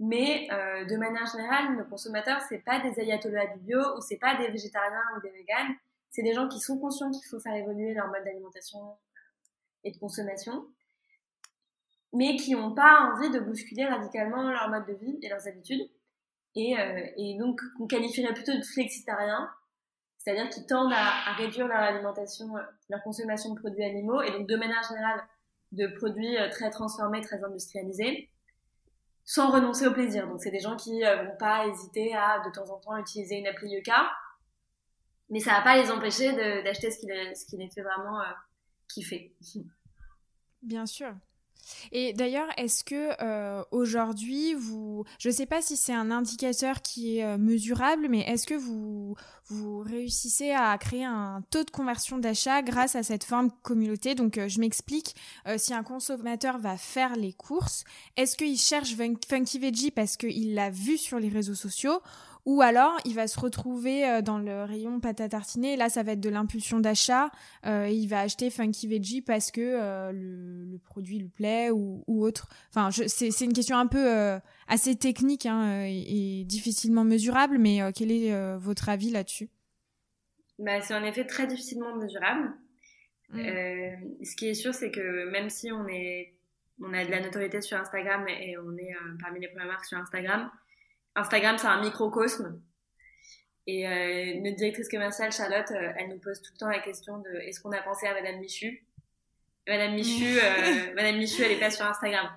Mais euh, de manière générale, nos consommateurs, c'est pas des ayatollahs du bio ou c'est pas des végétariens ou des véganes. C'est des gens qui sont conscients qu'il faut faire évoluer leur mode d'alimentation et de consommation, mais qui n'ont pas envie de bousculer radicalement leur mode de vie et leurs habitudes. Et, euh, donc, qu'on qualifierait plutôt de flexitariens, c'est-à-dire qui tendent à, réduire leur alimentation, leur consommation de produits animaux, et donc de manière générale de produits euh, très transformés, très industrialisés, sans renoncer au plaisir. Donc c'est des gens qui euh, vont pas hésiter à de temps en temps utiliser une appli Yuka, mais ça va pas les empêcher d'acheter ce qui les, ce fait vraiment euh, kiffer. Bien sûr. Et d'ailleurs, est-ce que euh, aujourd'hui, vous, je ne sais pas si c'est un indicateur qui est euh, mesurable, mais est-ce que vous, vous réussissez à créer un taux de conversion d'achat grâce à cette forme communauté Donc, euh, je m'explique. si un consommateur va faire les courses, est-ce qu'il cherche Funky Veggie parce qu'il l'a vu sur les réseaux sociaux ou alors, il va se retrouver euh, dans le rayon pâte à tartiner. Là, ça va être de l'impulsion d'achat. Euh, il va acheter Funky Veggie parce que euh, le, produit lui plaît ou, autre. Enfin, c'est une question un peu assez technique hein, et, difficilement mesurable. Mais quel est votre avis là-dessus? Bah, C'est en effet très difficilement mesurable. Mm. ce qui est sûr, c'est que même si on est on a de la notoriété sur Instagram et on est parmi les premières marques sur Instagram, Instagram, c'est un microcosme. Et euh, notre directrice commerciale, Charlotte, euh, elle nous pose tout le temps la question de est-ce qu'on a pensé à Madame Michu? Madame Michu, euh, Madame Michu, elle est pas sur Instagram.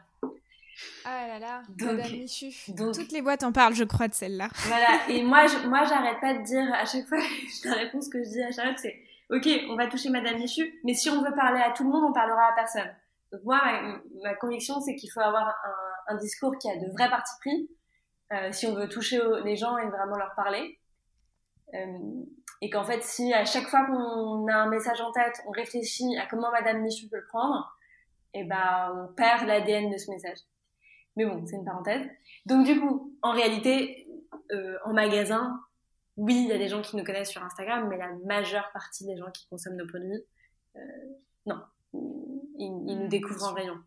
Ah là là, Madame Michu. Toutes les boîtes en parlent, je crois, de celle-là. Voilà, et moi, je, moi, j'arrête pas de dire à chaque fois, la réponse que je dis à Charlotte, c'est Ok, on va toucher Madame Michu, mais si on veut parler à tout le monde, on parlera à personne. Donc moi, ma, conviction, c'est qu'il faut avoir un, un discours qui a de vrais partis pris, euh, si on veut toucher les gens et vraiment leur parler. Euh, et qu'en fait, si à chaque fois qu'on a un message en tête, on réfléchit à comment Madame Michu peut le prendre, et eh ben on perd l'ADN de ce message. Mais bon, c'est une parenthèse. Donc du coup, en réalité, euh, en magasin, oui, il y a des gens qui nous connaissent sur Instagram, mais la majeure partie des gens qui consomment nos produits, euh, non, ils, ils, nous mmh, découvrent en rayon.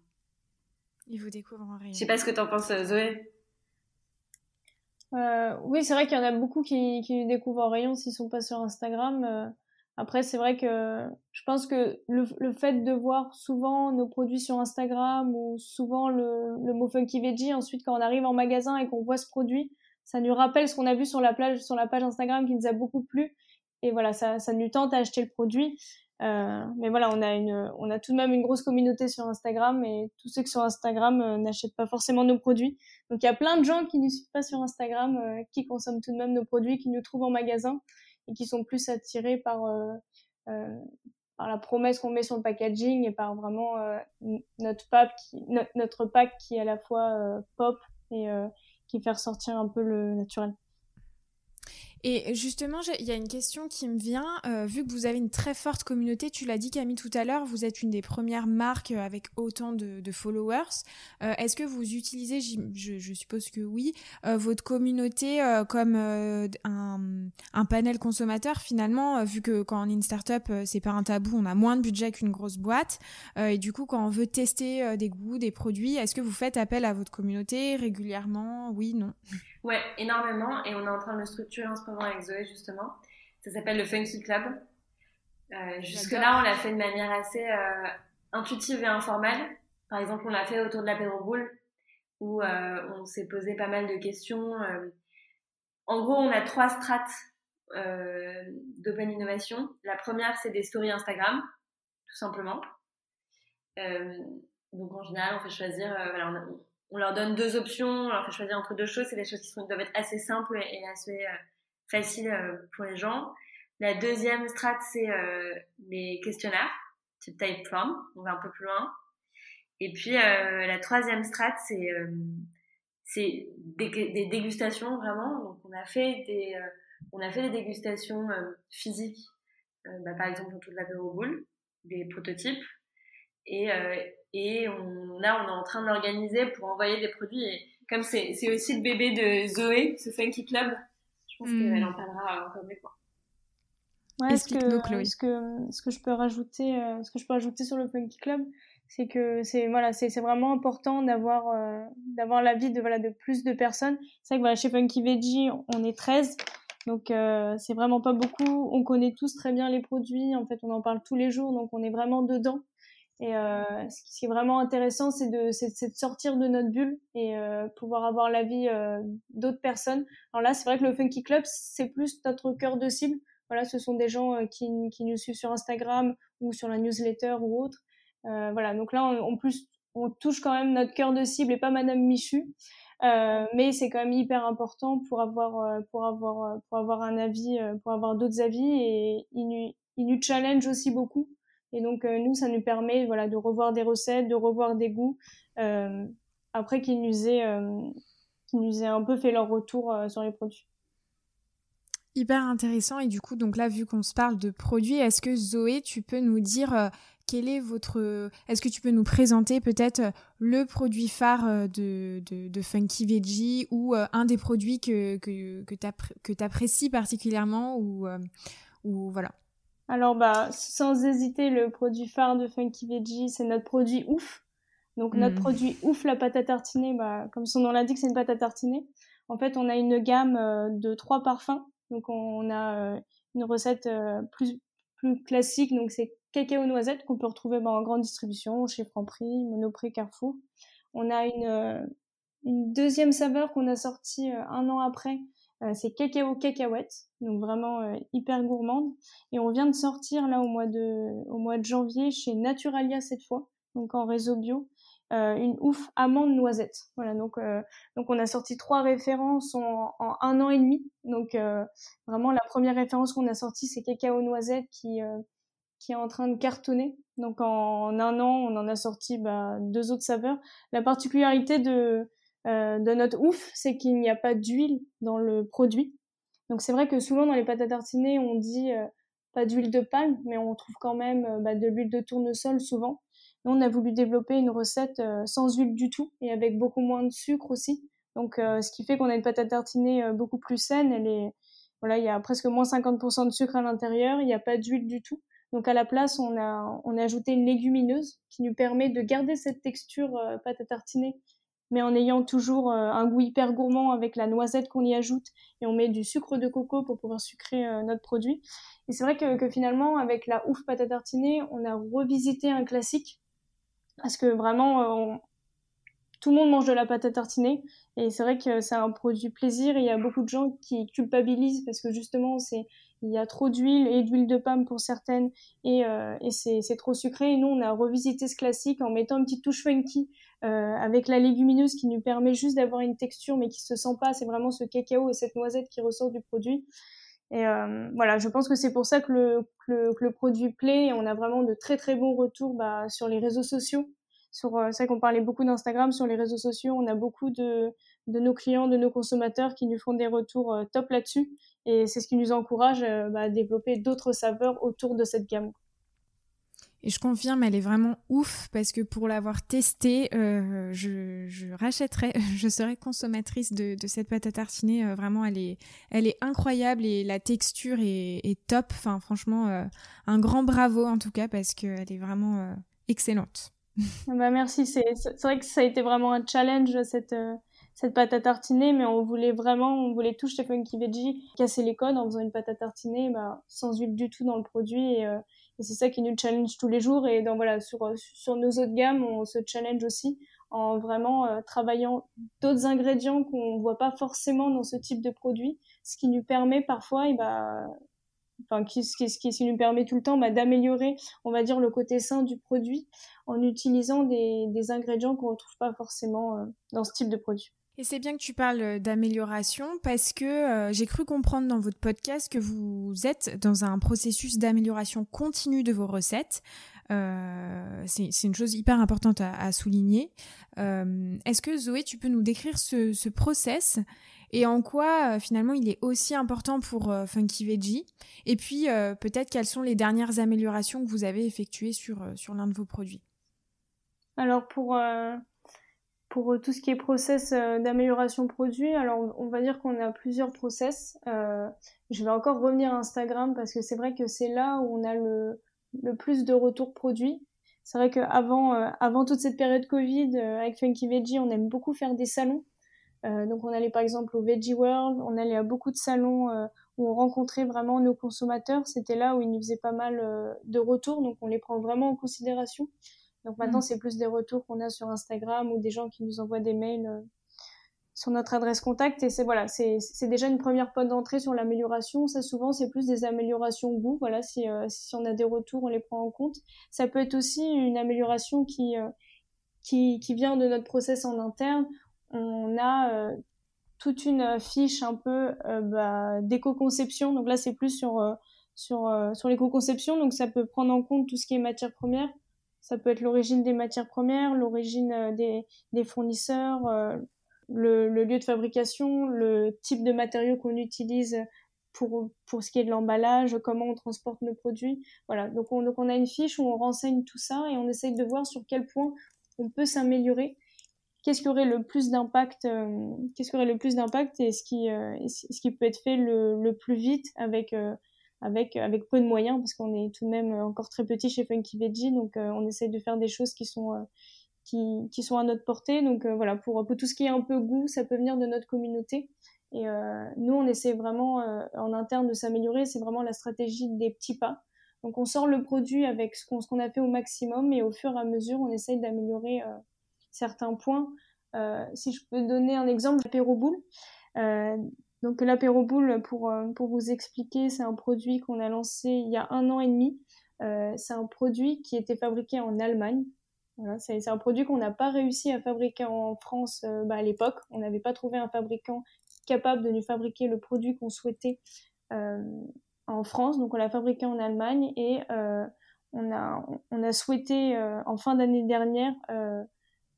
Ils vous découvrent en rayon. Je sais pas ce que t'en penses, Zoé. Euh, oui, c'est vrai qu'il y en a beaucoup qui, qui découvrent en rayon s'ils sont pas sur Instagram. Euh, après, c'est vrai que je pense que le, le, fait de voir souvent nos produits sur Instagram ou souvent le, le mot funky veggie, ensuite quand on arrive en magasin et qu'on voit ce produit, ça nous rappelle ce qu'on a vu sur la plage, sur la page Instagram qui nous a beaucoup plu. Et voilà, ça, ça nous tente à acheter le produit. Euh, mais voilà, on a une, on a tout de même une grosse communauté sur Instagram et tous ceux qui sont sur Instagram euh, n'achètent pas forcément nos produits. Donc il y a plein de gens qui ne suivent pas sur Instagram, euh, qui consomment tout de même nos produits, qui nous trouvent en magasin et qui sont plus attirés par par la promesse qu'on met sur le packaging et par vraiment notre pack, qui, notre pack qui est à la fois pop et qui fait ressortir un peu le naturel. Et justement, il y a une question qui me vient. Euh, vu que vous avez une très forte communauté, tu l'as dit Camille tout à l'heure, vous êtes une des premières marques euh, avec autant de, followers. Euh, est-ce que vous utilisez, je, suppose que oui, votre communauté comme un, un, panel consommateur finalement, vu que quand on est une startup, c'est pas un tabou, on a moins de budget qu'une grosse boîte. et du coup, quand on veut tester des goûts, des produits, est-ce que vous faites appel à votre communauté régulièrement? Oui, non Ouais, énormément. Et on est en train de le structurer en ce moment avec Zoé, justement. Ça s'appelle le Funky Club. Euh, Jusque-là, on l'a fait de manière assez euh, intuitive et informelle. Par exemple, on l'a fait autour de la boule. où on s'est posé pas mal de questions. en gros, on a trois strates d'open innovation. La première, c'est des stories Instagram, tout simplement. donc en général, on fait choisir, voilà, on, on, leur donne deux options, on leur fait choisir entre deux choses. C'est des choses qui sont, doivent être assez simples et assez faciles pour les gens. La deuxième strate, c'est euh, les questionnaires, type Typeform, on va un peu plus loin. Et puis euh, la troisième strate, c'est euh, c'est des, des, dégustations vraiment. Donc on a fait des euh, on a fait des dégustations euh, physiques, bah, par exemple autour de la boule, des prototypes. Et et on là on est en train de l'organiser pour envoyer des produits. Et comme c'est c'est aussi le bébé de Zoé, ce Funky Club, je pense mmh. qu'elle en parlera encore mieux quoi. Ouais, ce que, ce que ce que je peux rajouter, euh, ce que je peux rajouter sur le Funky Club, c'est que c'est voilà, c'est c'est vraiment important d'avoir euh, d'avoir l'avis de voilà de plus de personnes. C'est vrai que voilà, chez Funky Veggie, on est 13. Donc euh, c'est vraiment pas beaucoup. On connaît tous très bien les produits. En fait, on en parle tous les jours, donc on est vraiment dedans. Et euh, ce qui est vraiment intéressant, c'est de, de sortir de notre bulle et euh, pouvoir avoir l'avis euh, d'autres personnes. Alors là, c'est vrai que le Funky Club, c'est plus notre cœur de cible. Voilà, ce sont des gens euh, qui, qui, nous suivent sur Instagram ou sur la newsletter ou autre. Euh, voilà, donc là, en plus, on touche quand même notre cœur de cible et pas Madame Michu. Euh, mais c'est quand même hyper important pour avoir pour avoir pour avoir un avis pour avoir d'autres avis et ils nous, ils nous challenge aussi beaucoup et donc nous ça nous permet voilà de revoir des recettes de revoir des goûts euh, après qu'ils nous aient qu'ils nous aient un peu fait leur retour sur les produits Hyper intéressant. Et du coup, donc là, vu qu'on se parle de produits, est-ce que Zoé, tu peux nous dire euh, quel est votre. Est-ce que tu peux nous présenter peut-être euh, le produit phare euh, de, de, de Funky Veggie ou un des produits que, que, que tu apprécies particulièrement ou, ou voilà Alors, bah, sans hésiter, le produit phare de Funky Veggie, c'est notre produit ouf. Donc, notre mmh. produit ouf, la pâte à tartiner, bah, comme son nom l'indique, c'est une pâte à tartiner. En fait, on a une gamme de trois parfums donc on a euh, une recette euh, plus plus classique, donc c'est cacao noisette qu'on peut retrouver bah, en grande distribution chez Franprix, Monoprix, Carrefour. On a une euh, une deuxième saveur qu'on a sortie un an après, c'est cacao cacahuète, donc vraiment hyper gourmande. Et on vient de sortir là au mois de au mois de janvier chez Naturalia cette fois, donc en réseau bio, euh, une ouf amande noisette. Voilà, donc euh, donc on a sorti trois références en, en un an et demi. Donc euh, vraiment la première référence qu'on a sortie c'est cacao noisette qui qui est en train de cartonner. Donc en, un an on en a sorti bah, deux autres saveurs. La particularité de de notre ouf c'est qu'il n'y a pas d'huile dans le produit. Donc c'est vrai que souvent dans les pâtes à tartiner on dit pas d'huile de palme, mais on trouve quand même bah, de l'huile de tournesol souvent. Nous, on a voulu développer une recette euh, sans huile du tout et avec beaucoup moins de sucre aussi. Donc, euh, ce qui fait qu'on a une pâte à tartiner euh, beaucoup plus saine. Elle est, voilà, il y a presque moins 50% de sucre à l'intérieur. Il n'y a pas d'huile du tout. Donc, à la place, on a, on a ajouté une légumineuse qui nous permet de garder cette texture pâte à tartiner, mais en ayant toujours un goût hyper gourmand avec la noisette qu'on y ajoute et on met du sucre de coco pour pouvoir sucrer notre produit. Et c'est vrai que, finalement, avec la ouf pâte à tartiner, on a revisité un classique parce que vraiment, euh, tout le monde mange de la pâte à tartiner et c'est vrai que c'est un produit plaisir il y a beaucoup de gens qui culpabilisent parce que justement c'est il y a trop d'huile et d'huile de palme pour certaines et, euh, et c'est trop sucré et nous on a revisité ce classique en mettant une petite touche funky euh, avec la légumineuse qui nous permet juste d'avoir une texture mais qui se sent pas c'est vraiment ce cacao et cette noisette qui ressort du produit et euh, voilà, je pense que c'est pour ça que le, que le, que le, produit plaît. On a vraiment de très très bons retours bah, sur les réseaux sociaux. Sur, euh, c'est vrai qu'on parlait beaucoup d'Instagram sur les réseaux sociaux. On a beaucoup de, de nos clients, de nos consommateurs qui nous font des retours euh, top là-dessus. Et c'est ce qui nous encourage bah, à développer d'autres saveurs autour de cette gamme. Et je confirme, elle est vraiment ouf parce que pour l'avoir testée, euh, je, je, je serai consommatrice de, cette pâte à tartiner. Euh, vraiment, elle est, incroyable et la texture est, top. Enfin, franchement, euh, un grand bravo en tout cas parce qu'elle est vraiment excellente. bah merci, c'est vrai que ça a été vraiment un challenge cette cette pâte à tartiner, mais on voulait vraiment, on voulait tout chez Funky Veggie, casser les codes en faisant une pâte à tartiner, bah, sans huile du tout dans le produit et et c'est ça qui nous challenge tous les jours. Et donc voilà, sur, sur nos autres gammes, on se challenge aussi en vraiment travaillant d'autres ingrédients qu'on voit pas forcément dans ce type de produit, ce qui nous permet parfois, et eh ben, enfin, qui, ce, qui, ce qui nous permet tout le temps bah, d'améliorer, on va dire, le côté sain du produit en utilisant des, des ingrédients qu'on retrouve pas forcément dans ce type de produit. Et c'est bien que tu parles euh, d'amélioration parce que euh, j'ai cru comprendre dans votre podcast que vous êtes dans un processus d'amélioration continue de vos recettes. Euh, c'est une chose hyper importante à, souligner. Est-ce que Zoé, tu peux nous décrire ce, ce process et en quoi finalement il est aussi important pour Funky Veggie? Et puis peut-être quelles sont les dernières améliorations que vous avez effectuées sur, sur l'un de vos produits? Alors pour pour euh, tout ce qui est process euh, d'amélioration produit, alors on va dire qu'on a plusieurs process. Euh, je vais encore revenir à Instagram parce que c'est vrai que c'est là où on a le, le plus de retours produits. C'est vrai qu'avant avant toute cette période Covid, avec Funky Veggie, on aime beaucoup faire des salons. donc on allait par exemple au Veggie World, on allait à beaucoup de salons où on rencontrait vraiment nos consommateurs. C'était là où ils nous faisaient pas mal de retours, donc on les prend vraiment en considération. Donc maintenant, mm. c'est plus des retours qu'on a sur Instagram ou des gens qui nous envoient des mails euh, sur notre adresse contact. Et c'est voilà, c'est déjà une première porte d'entrée sur l'amélioration. Ça, souvent, c'est plus des améliorations goût. Voilà, si, euh, si on a des retours, on les prend en compte. Ça peut être aussi une amélioration qui, euh, qui, qui vient de notre process en interne. On a toute une fiche un peu bah, d'éco-conception. Donc là, c'est plus sur, sur, sur l'éco-conception. Donc ça peut prendre en compte tout ce qui est matière première ça peut être l'origine des matières premières, l'origine euh, des, des, fournisseurs, euh, le, lieu de fabrication, le type de matériaux qu'on utilise pour, pour ce qui est de l'emballage, comment on transporte nos produits. Voilà, donc on, donc on a une fiche où on renseigne tout ça et on essaye de voir sur quel point on peut s'améliorer. Qu'est-ce qui aurait le plus d'impact euh, Qu'est-ce qui aurait le plus d'impact et ce qui, ce qui peut être fait le, le plus vite avec avec avec peu de moyens parce qu'on est tout de même encore très petit chez Funky Veggie donc euh, on essaye de faire des choses qui sont euh, qui, qui sont à notre portée. Donc euh, voilà pour, pour tout ce qui est un peu goût ça peut venir de notre communauté. Et nous on essaie vraiment en interne de s'améliorer. C'est vraiment la stratégie des petits pas. Donc on sort le produit avec ce qu'on qu'on a fait au maximum et au fur et à mesure on essaye d'améliorer certains points. Si je peux donner un exemple l'apéro boule donc l'apéro boule, pour, euh, pour vous expliquer, c'est un produit qu'on a lancé il y a un an et demi. Euh, c'est un produit qui était fabriqué en Allemagne. C'est, un produit qu'on n'a pas réussi à fabriquer en France euh, bah, à l'époque. On n'avait pas trouvé un fabricant capable de nous fabriquer le produit qu'on souhaitait euh, en France. Donc on l'a fabriqué en Allemagne et euh, on, a, on a souhaité en fin d'année dernière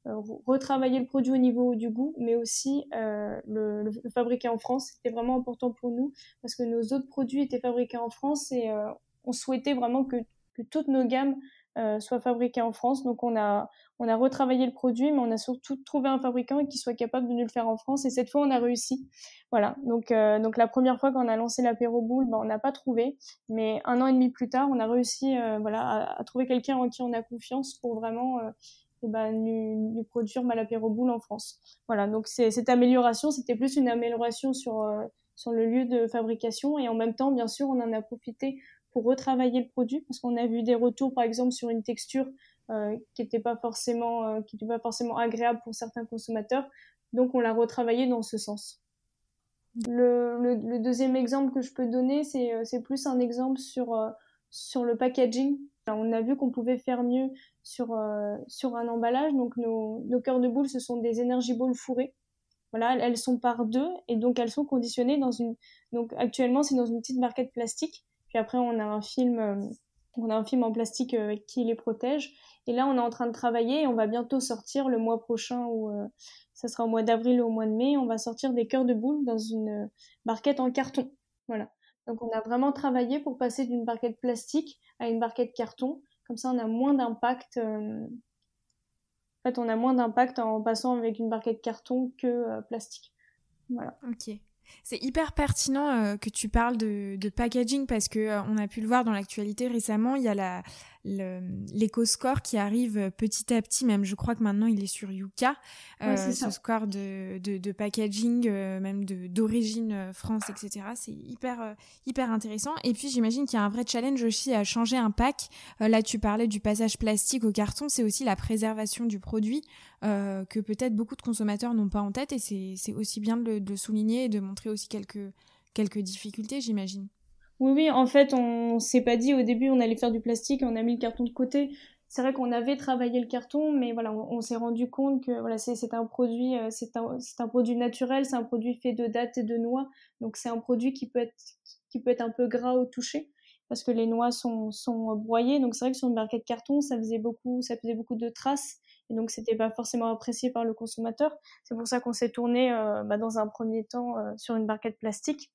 retravailler le produit au niveau du goût, mais aussi euh, le, le, fabriquer en France. C'était vraiment important pour nous parce que nos autres produits étaient fabriqués en France et euh, on souhaitait vraiment que, que toutes nos gammes euh, soient fabriquées en France. Donc on a on a retravaillé le produit, mais on a surtout trouvé un fabricant qui soit capable de nous le faire en France. Et cette fois, on a réussi. Voilà. Donc euh, donc la première fois qu'on a lancé l'apéro boule, ben, on n'a pas trouvé, mais un an et demi plus tard, on a réussi voilà à, à trouver quelqu'un en qui on a confiance pour vraiment et ben, nous, produire Malapéro Boule en France. Voilà, donc cette amélioration, c'était plus une amélioration sur, euh, sur le lieu de fabrication et en même temps, bien sûr, on en a profité pour retravailler le produit parce qu'on a vu des retours, par exemple, sur une texture euh, qui n'était pas forcément euh, qui était pas forcément agréable pour certains consommateurs. Donc, on l'a retravaillé dans ce sens. Le, le, le, deuxième exemple que je peux donner, c'est c'est plus un exemple sur sur le packaging. On a vu qu'on pouvait faire mieux sur, euh, sur un emballage. Donc nos, nos cœurs de boule, ce sont des energy balls fourrées. Voilà, elles sont par deux et donc elles sont conditionnées dans une. Donc actuellement, c'est dans une petite barquette plastique. Puis après, on a un film, euh, on a un film en plastique euh, qui les protège. Et là, on est en train de travailler et on va bientôt sortir le mois prochain ou ça sera au mois d'avril ou au mois de mai. On va sortir des cœurs de boule dans une barquette en carton. Voilà. Donc on a vraiment travaillé pour passer d'une barquette plastique à une barquette carton comme ça, on a moins d'impact. Euh, en fait, on a moins d'impact en passant avec une barquette carton que euh, plastique. Voilà. Ok. C'est hyper pertinent euh, que tu parles de, packaging parce que on a pu le voir dans l'actualité récemment. Il y a la, l'éco-score qui arrive petit à petit, même je crois que maintenant il est sur Yuka, euh, ce score de, de, packaging, euh, même d'origine euh, France, etc. C'est hyper, hyper intéressant. Et puis j'imagine qu'il y a un vrai challenge aussi à changer un pack. là, tu parlais du passage plastique au carton, c'est aussi la préservation du produit que peut-être beaucoup de consommateurs n'ont pas en tête et c'est aussi bien de, de souligner et de montrer aussi quelques, quelques difficultés, j'imagine. Oui, oui, en fait, on s'est pas dit au début on allait faire du plastique on a mis le carton de côté. C'est vrai qu'on avait travaillé le carton, mais voilà, on, s'est rendu compte que voilà, c'est un produit, euh, c'est un, un, produit naturel, c'est un produit fait de dattes et de noix, donc c'est un produit qui peut être qui peut être un peu gras au toucher parce que les noix sont, sont broyées. Donc c'est vrai que sur une barquette carton, ça faisait beaucoup, ça faisait beaucoup de traces et donc c'était pas forcément apprécié par le consommateur. C'est pour ça qu'on s'est tourné euh, bah, dans un premier temps euh, sur une barquette plastique.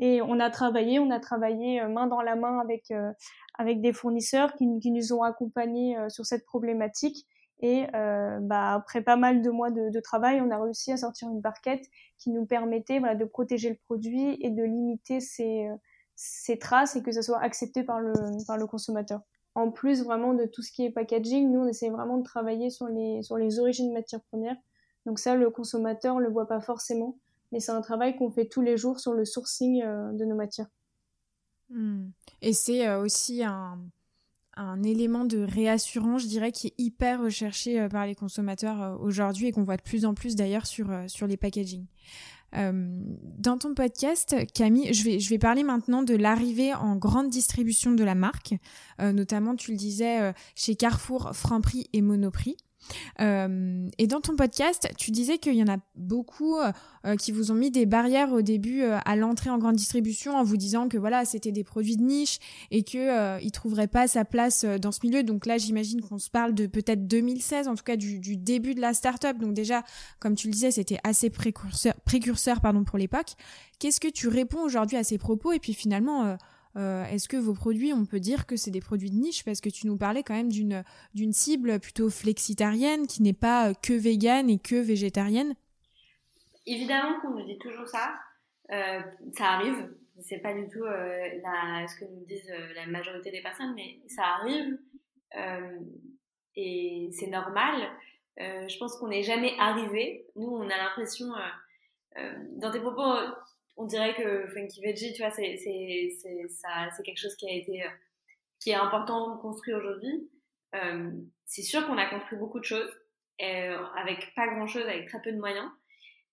Et on a travaillé, on a travaillé euh, main dans la main avec euh, avec des fournisseurs qui, qui nous ont accompagnés euh, sur cette problématique. Et bah, après pas mal de mois de, de, travail, on a réussi à sortir une barquette qui nous permettait voilà, de protéger le produit et de limiter ses, ses traces et que ça soit accepté par le, par le consommateur. En plus vraiment de tout ce qui est packaging, nous on essaie vraiment de travailler sur les, sur les origines matières premières. Donc ça, le consommateur le voit pas forcément mais c'est un travail qu'on fait tous les jours sur le sourcing euh, de nos matières. Hmm. Et c'est euh, aussi un, un, élément de réassurance, je dirais, qui est hyper recherché euh, par les consommateurs aujourd'hui et qu'on voit de plus en plus d'ailleurs sur, sur les packaging. dans ton podcast, Camille, je vais, je vais parler maintenant de l'arrivée en grande distribution de la marque, notamment, tu le disais, chez Carrefour, Franprix et Monoprix. Euh, et dans ton podcast, tu disais qu'il y en a beaucoup euh, qui vous ont mis des barrières au début euh, à l'entrée en grande distribution en vous disant que voilà, c'était des produits de niche et que euh, ils trouveraient pas sa place dans ce milieu. Donc là, j'imagine qu'on se parle de peut-être 2016, en tout cas du, du début de la start-up. Donc déjà, comme tu le disais, c'était assez précurseur, précurseur pardon pour l'époque. Qu'est-ce que tu réponds aujourd'hui à ces propos? Et puis finalement euh, est-ce que vos produits, on peut dire que c'est des produits de niche? Parce que tu nous parlais quand même d'une cible plutôt flexitarienne qui n'est pas que végane et que végétarienne Évidemment qu'on nous dit toujours ça. Euh, ça arrive. C'est pas du tout euh, la, ce que nous disent la majorité des personnes, mais ça arrive et c'est normal. je pense qu'on n'est jamais arrivé. Nous, on a l'impression, dans tes propos, on dirait que Funky Veggie, tu vois, c'est, c'est, ça, c'est quelque chose qui a été, euh, qui est important de construire aujourd'hui. Euh, c'est sûr qu'on a construit beaucoup de choses, euh, avec pas grand chose, avec très peu de moyens.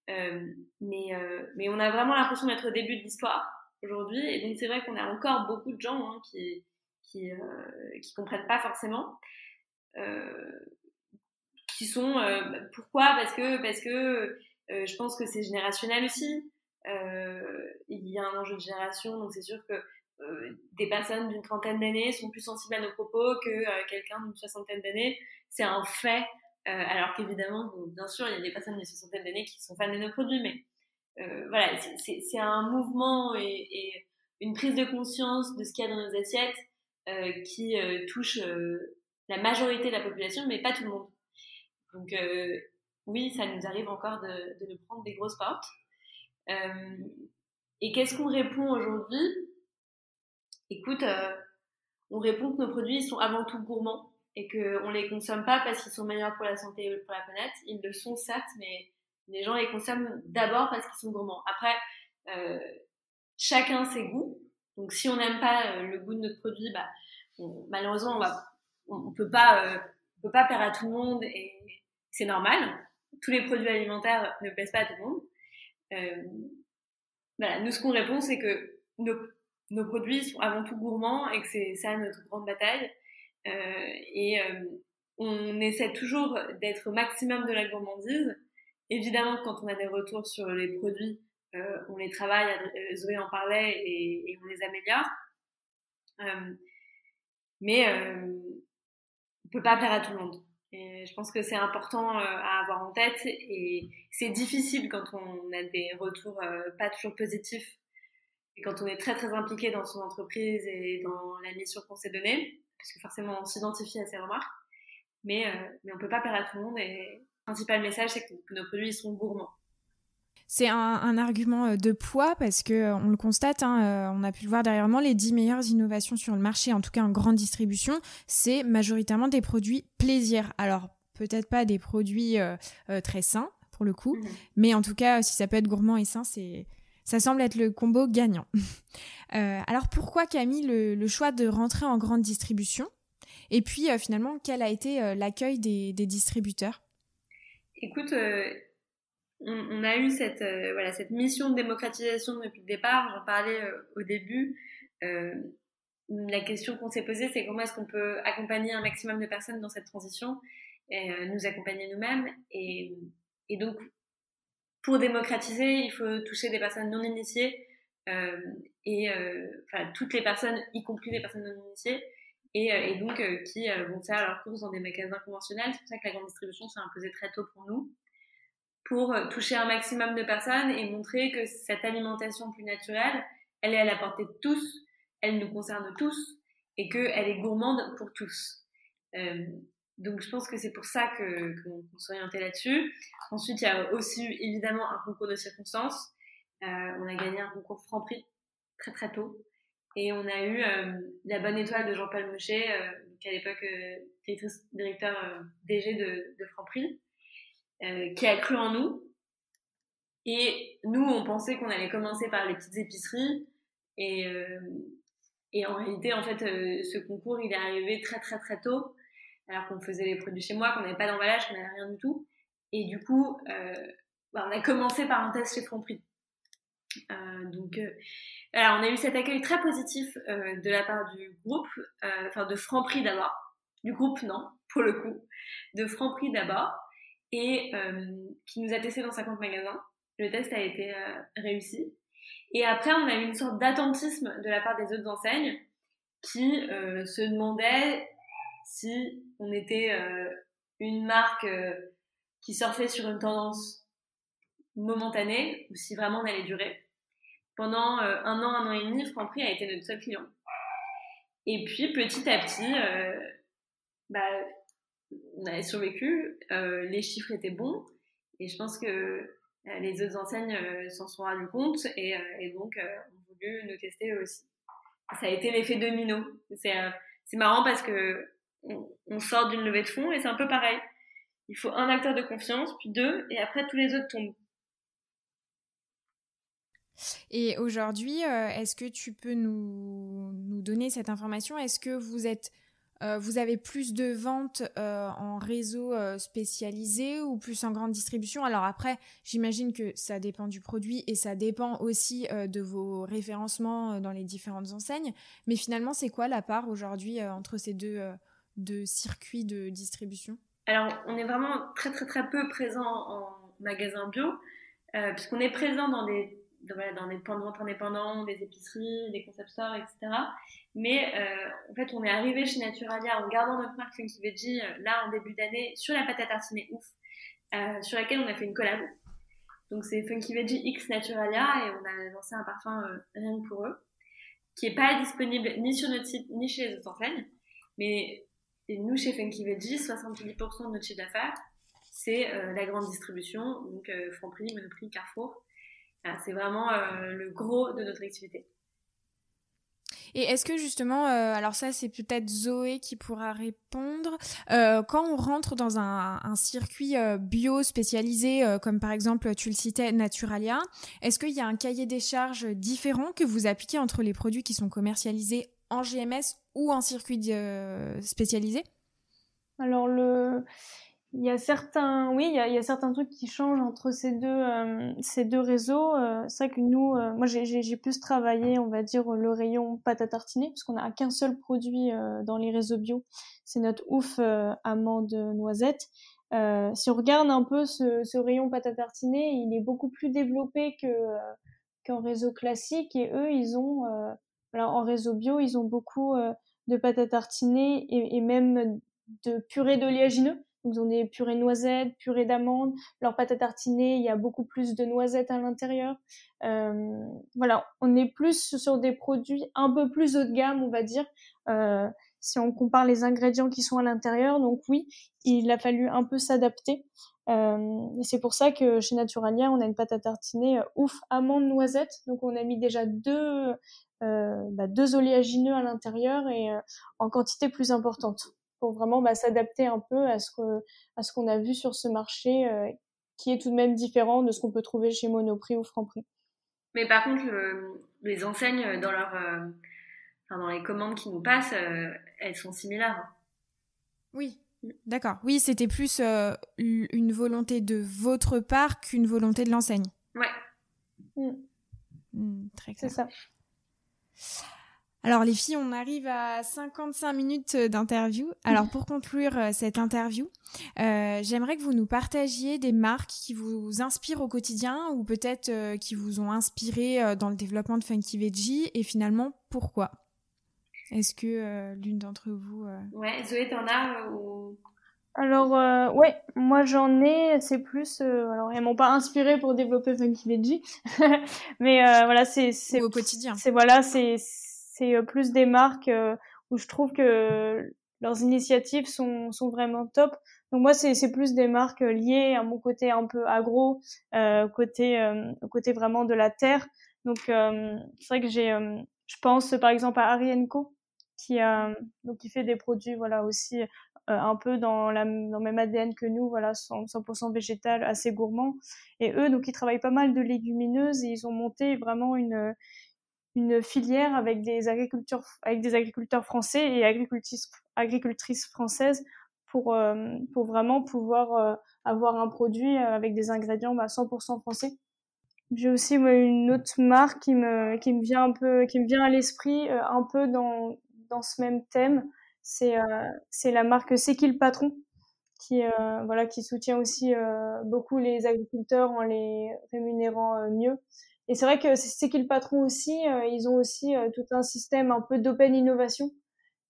mais, mais on a vraiment l'impression d'être au début de l'histoire aujourd'hui. Et donc, c'est vrai qu'on a encore beaucoup de gens hein, qui, qui, qui comprennent pas forcément. qui sont pourquoi? Parce que parce que je pense que c'est générationnel aussi euh, il y a un enjeu de génération, donc c'est sûr que euh, des personnes d'une trentaine d'années sont plus sensibles à nos propos que euh, quelqu'un d'une soixantaine d'années. C'est un fait. alors qu'évidemment, bien sûr, il y a des personnes d'une soixantaine d'années qui sont fans de nos produits, mais voilà, c'est un mouvement et, une prise de conscience de ce qu'il y a dans nos assiettes qui touche la majorité de la population, mais pas tout le monde. Donc oui, ça nous arrive encore de, de nous prendre des grosses portes. Euh, et qu'est-ce qu'on répond aujourd'hui? Écoute, euh, on répond que nos produits sont avant tout gourmands et qu'on ne les consomme pas parce qu'ils sont meilleurs pour la santé ou pour la planète. Ils le sont certes, mais les gens les consomment d'abord parce qu'ils sont gourmands. Après, euh, chacun ses goûts. Donc si on n'aime pas le goût de notre produit, bah, malheureusement, on va, on, peut pas, on peut pas plaire à tout le monde et c'est normal. Tous les produits alimentaires ne plaisent pas à tout le monde. Euh, voilà, nous, ce qu'on répond, c'est que nos, nos, produits sont avant tout gourmands et que c'est ça notre grande bataille. Euh, et euh, on essaie toujours d'être au maximum de la gourmandise. Évidemment, quand on a des retours sur les produits, euh, on les travaille, Zoé en parlait, et, et on les améliore. Euh, mais euh, on peut pas plaire à tout le monde. Je pense que c'est important euh, à avoir en tête. Et c'est difficile quand on a des retours euh, pas toujours positifs. Et quand on est très très impliqué dans son entreprise et dans la mission qu'on s'est donnée, parce que forcément on s'identifie à ces remarques, mais, euh, mais on peut pas plaire à tout le monde. Et le principal message c'est que nos produits sont gourmands. C'est un, argument de poids parce que on le constate, hein, on a pu le voir derrière les 10 meilleures innovations sur le marché, en tout cas en grande distribution, c'est majoritairement des produits plaisir. Alors peut-être pas des produits très sains pour le coup, mmh mais en tout cas si ça peut être gourmand et sain, c'est ça semble être le combo gagnant. Euh, alors pourquoi Camille le, choix de rentrer en grande distribution? Et puis euh, finalement, quel a été euh, l'accueil des, distributeurs? Écoute, on, a eu cette, voilà, cette mission de démocratisation depuis le départ. J'en parlais au début. la question qu'on s'est posée, c'est comment est-ce qu'on peut accompagner un maximum de personnes dans cette transition et nous accompagner nous-mêmes. Et, donc, pour démocratiser, il faut toucher des personnes non initiées euh, et euh, toutes les personnes, y compris les personnes non initiées, et, euh, et donc qui vont faire leurs courses dans des magasins conventionnels. C'est pour ça que la grande distribution s'est imposée très tôt pour nous, pour toucher un maximum de personnes et montrer que cette alimentation plus naturelle, elle est à la portée de tous, elle nous concerne tous et qu'elle est gourmande pour tous. Donc je pense que c'est pour ça que qu'on orienté là-dessus. Ensuite, il y a aussi eu évidemment un concours de circonstances. Euh, on a gagné un concours Franprix très très tôt. Et on a eu euh, la bonne étoile de Jean-Paul Mouchet, euh, qui à l'époque euh, directeur euh, DG de, de Franprix, euh, qui a cru en nous. Et nous, on pensait qu'on allait commencer par les petites épiceries. Et, et en réalité, en fait, ce concours, il est arrivé très très très tôt alors qu'on faisait les produits chez moi, qu'on n'avait pas d'emballage, qu'on n'avait rien du tout. Et du coup, euh, bah, on a commencé par un test chez Franprix. Euh, donc, euh, alors on a eu cet accueil très positif euh, de la part du groupe, euh, enfin de Franprix d'abord, du groupe non, pour le coup, de Franprix d'abord, et qui nous a testé dans 50 magasins. Le test a été réussi. Et après, on a eu une sorte d'attentisme de la part des autres enseignes qui se demandaient si on était euh, une marque euh, qui surfait sur une tendance momentanée ou si vraiment on allait durer. Pendant euh, un an, un an et demi, Franprix a été notre seul client. Et puis petit à petit, bah, on avait survécu, les chiffres étaient bons et je pense que les autres enseignes s'en sont rendues compte et, donc ont voulu nous tester aussi. Ça a été l'effet domino. C'est marrant parce que on, sort d'une levée de fonds et c'est un peu pareil. Il faut un acteur de confiance, puis deux, et après tous les autres tombent. Et aujourd'hui, euh, est-ce que tu peux nous donner cette information? Est-ce que vous êtes euh, vous avez plus de ventes euh, en réseau spécialisé ou plus en grande distribution? Alors après, j'imagine que ça dépend du produit et ça dépend aussi de vos référencements dans les différentes enseignes. Mais finalement, c'est quoi la part aujourd'hui entre ces deux, de circuits de distribution? Alors, on est vraiment très très très peu présent en magasin bio, euh, puisqu'on est présent dans des, dans des points de vente indépendants, des épiceries, des concept stores, etc. Mais euh, en fait, on est arrivé chez Naturalia en gardant notre marque Funky Veggie euh, là en début d'année sur la pâte à tartiner ouf, sur laquelle on a fait une collab. Donc c'est Funky Veggie X Naturalia et on a lancé un parfum rien que pour eux, qui est pas disponible ni sur notre site ni chez les autres enseignes. Mais nous, chez Funky Veggie, 70% de notre chiffre d'affaires, c'est euh, la grande distribution, donc euh, Franprix, Monoprix, Carrefour. C'est vraiment euh, le gros de notre activité. Et est-ce que justement, alors ça c'est peut-être Zoé qui pourra répondre, quand on rentre dans un, un circuit bio spécialisé, comme par exemple tu le citais Naturalia, est-ce qu'il y a un cahier des charges différent que vous appliquez entre les produits qui sont commercialisés en GMS ou en circuit euh, spécialisé? Alors le il y a certains oui il y a, il y a certains trucs qui changent entre ces deux euh, ces deux réseaux euh, c'est vrai que nous moi j'ai plus travaillé on va dire le rayon pâte à tartiner parce qu'on a qu'un seul produit dans les réseaux bio c'est notre ouf amande noisette si on regarde un peu ce, ce rayon pâte à tartiner il est beaucoup plus développé que qu'en réseau classique et eux ils ont alors en réseau bio, ils ont beaucoup euh, de pâte à tartiner et, même de purée d'oléagineux. Ils ont des purées noisettes, purées d'amandes. Leur pâte à tartiner, il y a beaucoup plus de noisettes à l'intérieur. Euh, voilà, on est plus sur des produits un peu plus haut de gamme, on va dire. Euh, si on compare les ingrédients qui sont à l'intérieur, donc oui, il a fallu un peu s'adapter. et c'est pour ça que chez Naturalia, on a une pâte à tartiner ouf amande noisette. Donc on a mis déjà deux bah, deux oléagineux à l'intérieur et en quantité plus importante pour vraiment bah, s'adapter un peu à ce que à ce qu'on a vu sur ce marché qui est tout de même différent de ce qu'on peut trouver chez Monoprix ou Franprix. Mais par contre, les enseignes dans leur dans les commandes qui nous passent, euh, elles sont similaires. Oui, d'accord. Oui, c'était plus euh, une volonté de votre part qu'une volonté de l'enseigne. Ouais. Mm. Mm, très clair. C'est ça. Alors les filles, on arrive à 55 minutes d'interview. Alors pour conclure euh, cette interview, j'aimerais que vous nous partagiez des marques qui vous inspirent au quotidien ou peut-être qui vous ont inspiré dans le développement de Funky Veggie et finalement pourquoi? Est-ce que euh, l'une d'entre vous... Euh, ouais, Zoé, t'en as euh, ou... Alors, ouais, moi j'en ai, c'est plus... alors, elles m'ont pas inspiré pour développer Funky Veggie, mais voilà, c'est... au quotidien. C'est, voilà, c'est, c'est plus des marques où je trouve que leurs initiatives sont, sont vraiment top. Donc moi, c'est, plus des marques liées à mon côté un peu agro, côté, côté vraiment de la terre. Donc, c'est vrai que j'ai... je pense par exemple à Arienco, qui donc qui fait des produits voilà aussi euh, un peu dans la dans même ADN que nous voilà 100%, végétal assez gourmand et eux donc ils travaillent pas mal de légumineuses et ils ont monté vraiment une une filière avec des agriculteurs avec des agriculteurs français et agricultrices françaises pour euh, pour vraiment pouvoir euh, avoir un produit avec des ingrédients bah, 100% français j'ai aussi une autre marque qui me qui me vient un peu qui me vient à l'esprit un peu dans dans ce même thème, c'est euh, c'est la marque C'est qui le patron qui euh, voilà qui soutient aussi euh, beaucoup les agriculteurs en les rémunérant mieux. Et c'est vrai que c'est qui le patron aussi, ils ont aussi tout un système un peu d'open innovation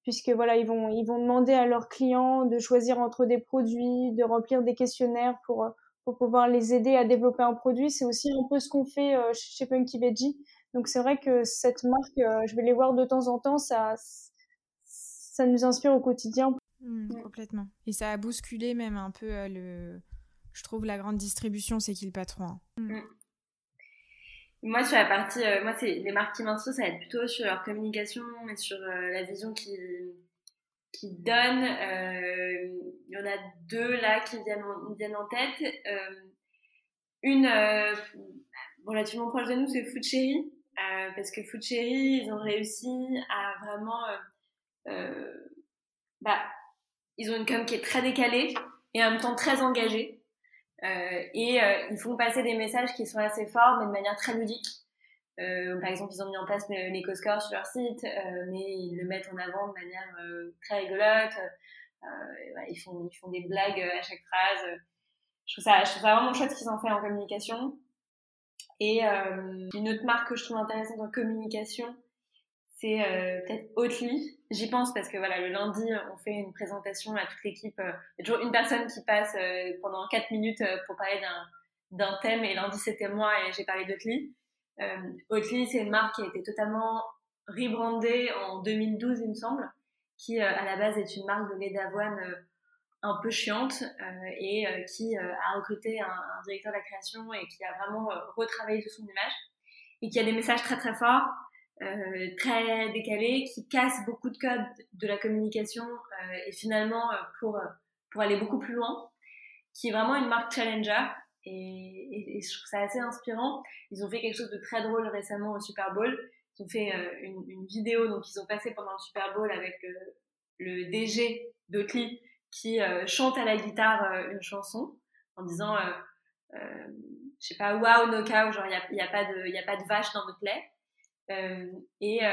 puisque voilà ils vont ils vont demander à leurs clients de choisir entre des produits, de remplir des questionnaires pour pour pouvoir les aider à développer un produit. C'est aussi un peu ce qu'on fait chez Punky Veggie. Donc c'est vrai que cette marque, je vais les voir de temps en temps, ça ça nous inspire au quotidien. Mmh, complètement. Et ça a bousculé même un peu euh, le. Je trouve la grande distribution, c'est qui le patron. Hein. Mmh. Moi, sur la partie, euh, moi, c'est les marques qui m'inspirent, ça va être plutôt sur leur communication et sur euh, la vision qu'ils qui donnent. Il y en a deux là qui viennent en, viennent en tête. une relativement proche de nous, c'est Food Cherry. parce que Food Cherry, ils ont réussi à vraiment euh, bah, ils ont une com qui est très décalée et en même temps très engagée. Euh, et euh, ils font passer des messages qui sont assez forts, mais de manière très ludique. Euh, par exemple, ils ont mis en place l'éco-score sur leur site, euh, mais ils le mettent en avant de manière très rigolote. ils, font, ils font des blagues à chaque phrase. Je trouve ça, je trouve ça vraiment chouette ce qu'ils ont fait en communication. Et une autre marque que je trouve intéressante en communication, c'est euh, peut-être Oatly. J'y pense parce que voilà, le lundi, on fait une présentation à toute l'équipe. Euh, il y a toujours une personne qui passe euh, pendant 4 minutes pour parler d'un thème. Et lundi, c'était moi et j'ai parlé d'Oatly. Oatly, c'est une marque qui a été totalement rebrandée en 2012, il me semble, qui à la base est une marque de lait d'avoine un peu chiante et qui a recruté un, directeur de la création et qui a vraiment retravaillé sur son image et qui a des messages très très forts euh, très décalé, qui casse beaucoup de codes de la communication euh, et finalement euh, pour, pour aller beaucoup plus loin, qui est vraiment une marque challenger. Et, et, je trouve ça assez inspirant. Ils ont fait quelque chose de très drôle récemment au Super Bowl. Ils ont fait une, une, vidéo, donc ils ont passé pendant le Super Bowl avec le, DG d'Oatly qui chante à la guitare une chanson en disant, je sais pas, wow, no cow, genre il n'y a, y a, pas de, y a pas de vache dans notre lait. Euh, et euh,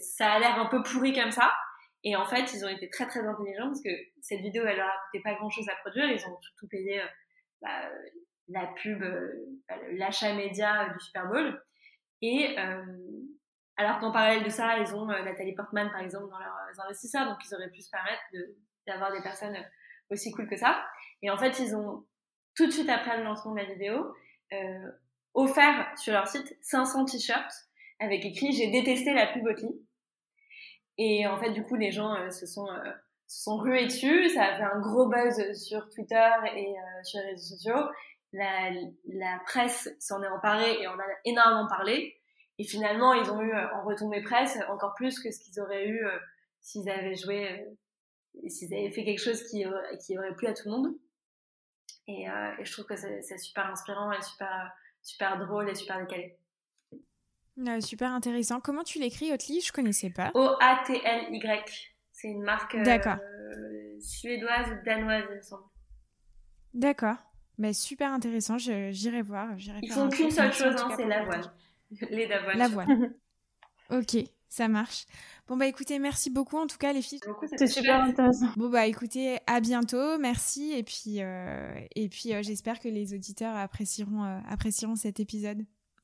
ça a l'air un peu pourri comme ça. Et en fait, ils ont été très très intelligents parce que cette vidéo, elle leur a coûté pas grand chose à produire. Ils ont surtout payé euh, bah, la pub, bah, l'achat média du Super Bowl. Et alors qu'en parallèle de ça, ils ont Nathalie Portman par exemple dans leurs investisseurs, donc ils auraient pu se permettre d'avoir des personnes aussi cool que ça. Et en fait, ils ont tout de suite après le lancement de la vidéo offert sur leur site 500 t-shirts avec écrit j'ai détesté la pub. Et en fait, du coup, les gens euh, se sont euh, se sont rués dessus. Ça a fait un gros buzz sur Twitter et sur les réseaux sociaux. La, la presse s'en est emparée et on a énormément parlé. Et finalement, ils ont eu en retombée presse encore plus que ce qu'ils auraient eu s'ils avaient joué, s'ils avaient fait quelque chose qui, qui aurait plu à tout le monde. Et, et je trouve que c'est super inspirant et super, super drôle et super décalé super intéressant. Comment tu l'écris, Oatly Je connaissais pas. O-A-T-L-Y. C'est une marque euh, suédoise ou danoise, il me semble. D'accord. Mais super intéressant. J'irai voir. Ils font qu'une seule chose, hein, c'est l'avoine. Les d'avoine. L'avoine. ok, ça marche. Bon bah écoutez, merci beaucoup en tout cas les filles. C'était super intéressant. Bon bah écoutez, à bientôt, merci et puis euh, et puis euh, j'espère que les auditeurs apprécieront apprécieront cet épisode.